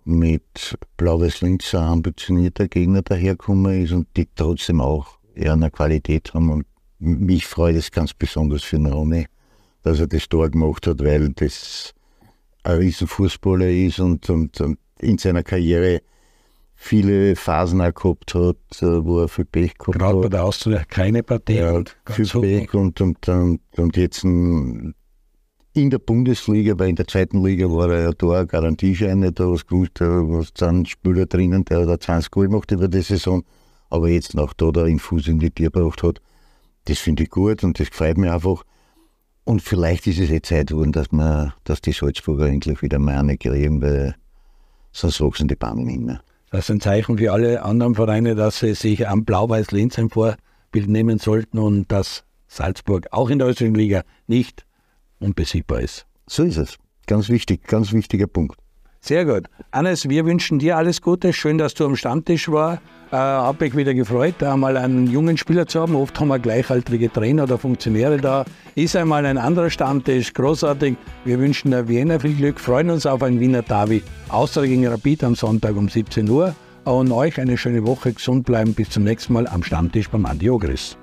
S2: mit Blau-Weiß Linz ein ambitionierter Gegner daherkommen ist und die trotzdem auch eher eine Qualität haben. Und mich freut es ganz besonders für den Ronny, dass er das Tor gemacht hat, weil das ein Riesenfußballer ist und, und, und in seiner Karriere viele Phasen auch gehabt hat, äh, wo er viel Pech gehabt
S1: Gerade hat. Gerade bei der Austria keine Partie.
S2: Ja, viel Pech und, und, und, und jetzt in der Bundesliga, weil in der zweiten Liga war er ja da, Garantieschein, nicht da was gewusst, da was sind Spieler drinnen, der hat 20 Goal gemacht über die Saison, aber jetzt nach da der Infus in die Tür gebracht hat, das finde ich gut und das gefällt mir einfach. Und vielleicht ist es jetzt Zeit geworden, dass, man, dass die Salzburger endlich wieder mal eine kriegen, weil sonst wachsen die Bahnen nicht mehr.
S1: Das ist ein Zeichen für alle anderen Vereine, dass sie sich am Blau-Weiß-Linz vor Bild nehmen sollten und dass Salzburg auch in der österreichischen Liga nicht unbesiegbar ist.
S2: So ist es. Ganz wichtig, ganz wichtiger Punkt.
S1: Sehr gut. Hannes, wir wünschen dir alles Gute. Schön, dass du am Stammtisch war. Äh, hab mich wieder gefreut, einmal einen jungen Spieler zu haben. Oft haben wir gleichaltrige Trainer oder Funktionäre da. Ist einmal ein anderer Stammtisch. Großartig. Wir wünschen der Wiener viel Glück, freuen uns auf ein Wiener Derby. Austria gegen Rapid am Sonntag um 17 Uhr. Und euch eine schöne Woche, gesund bleiben. Bis zum nächsten Mal am Stammtisch beim Andi Ogris.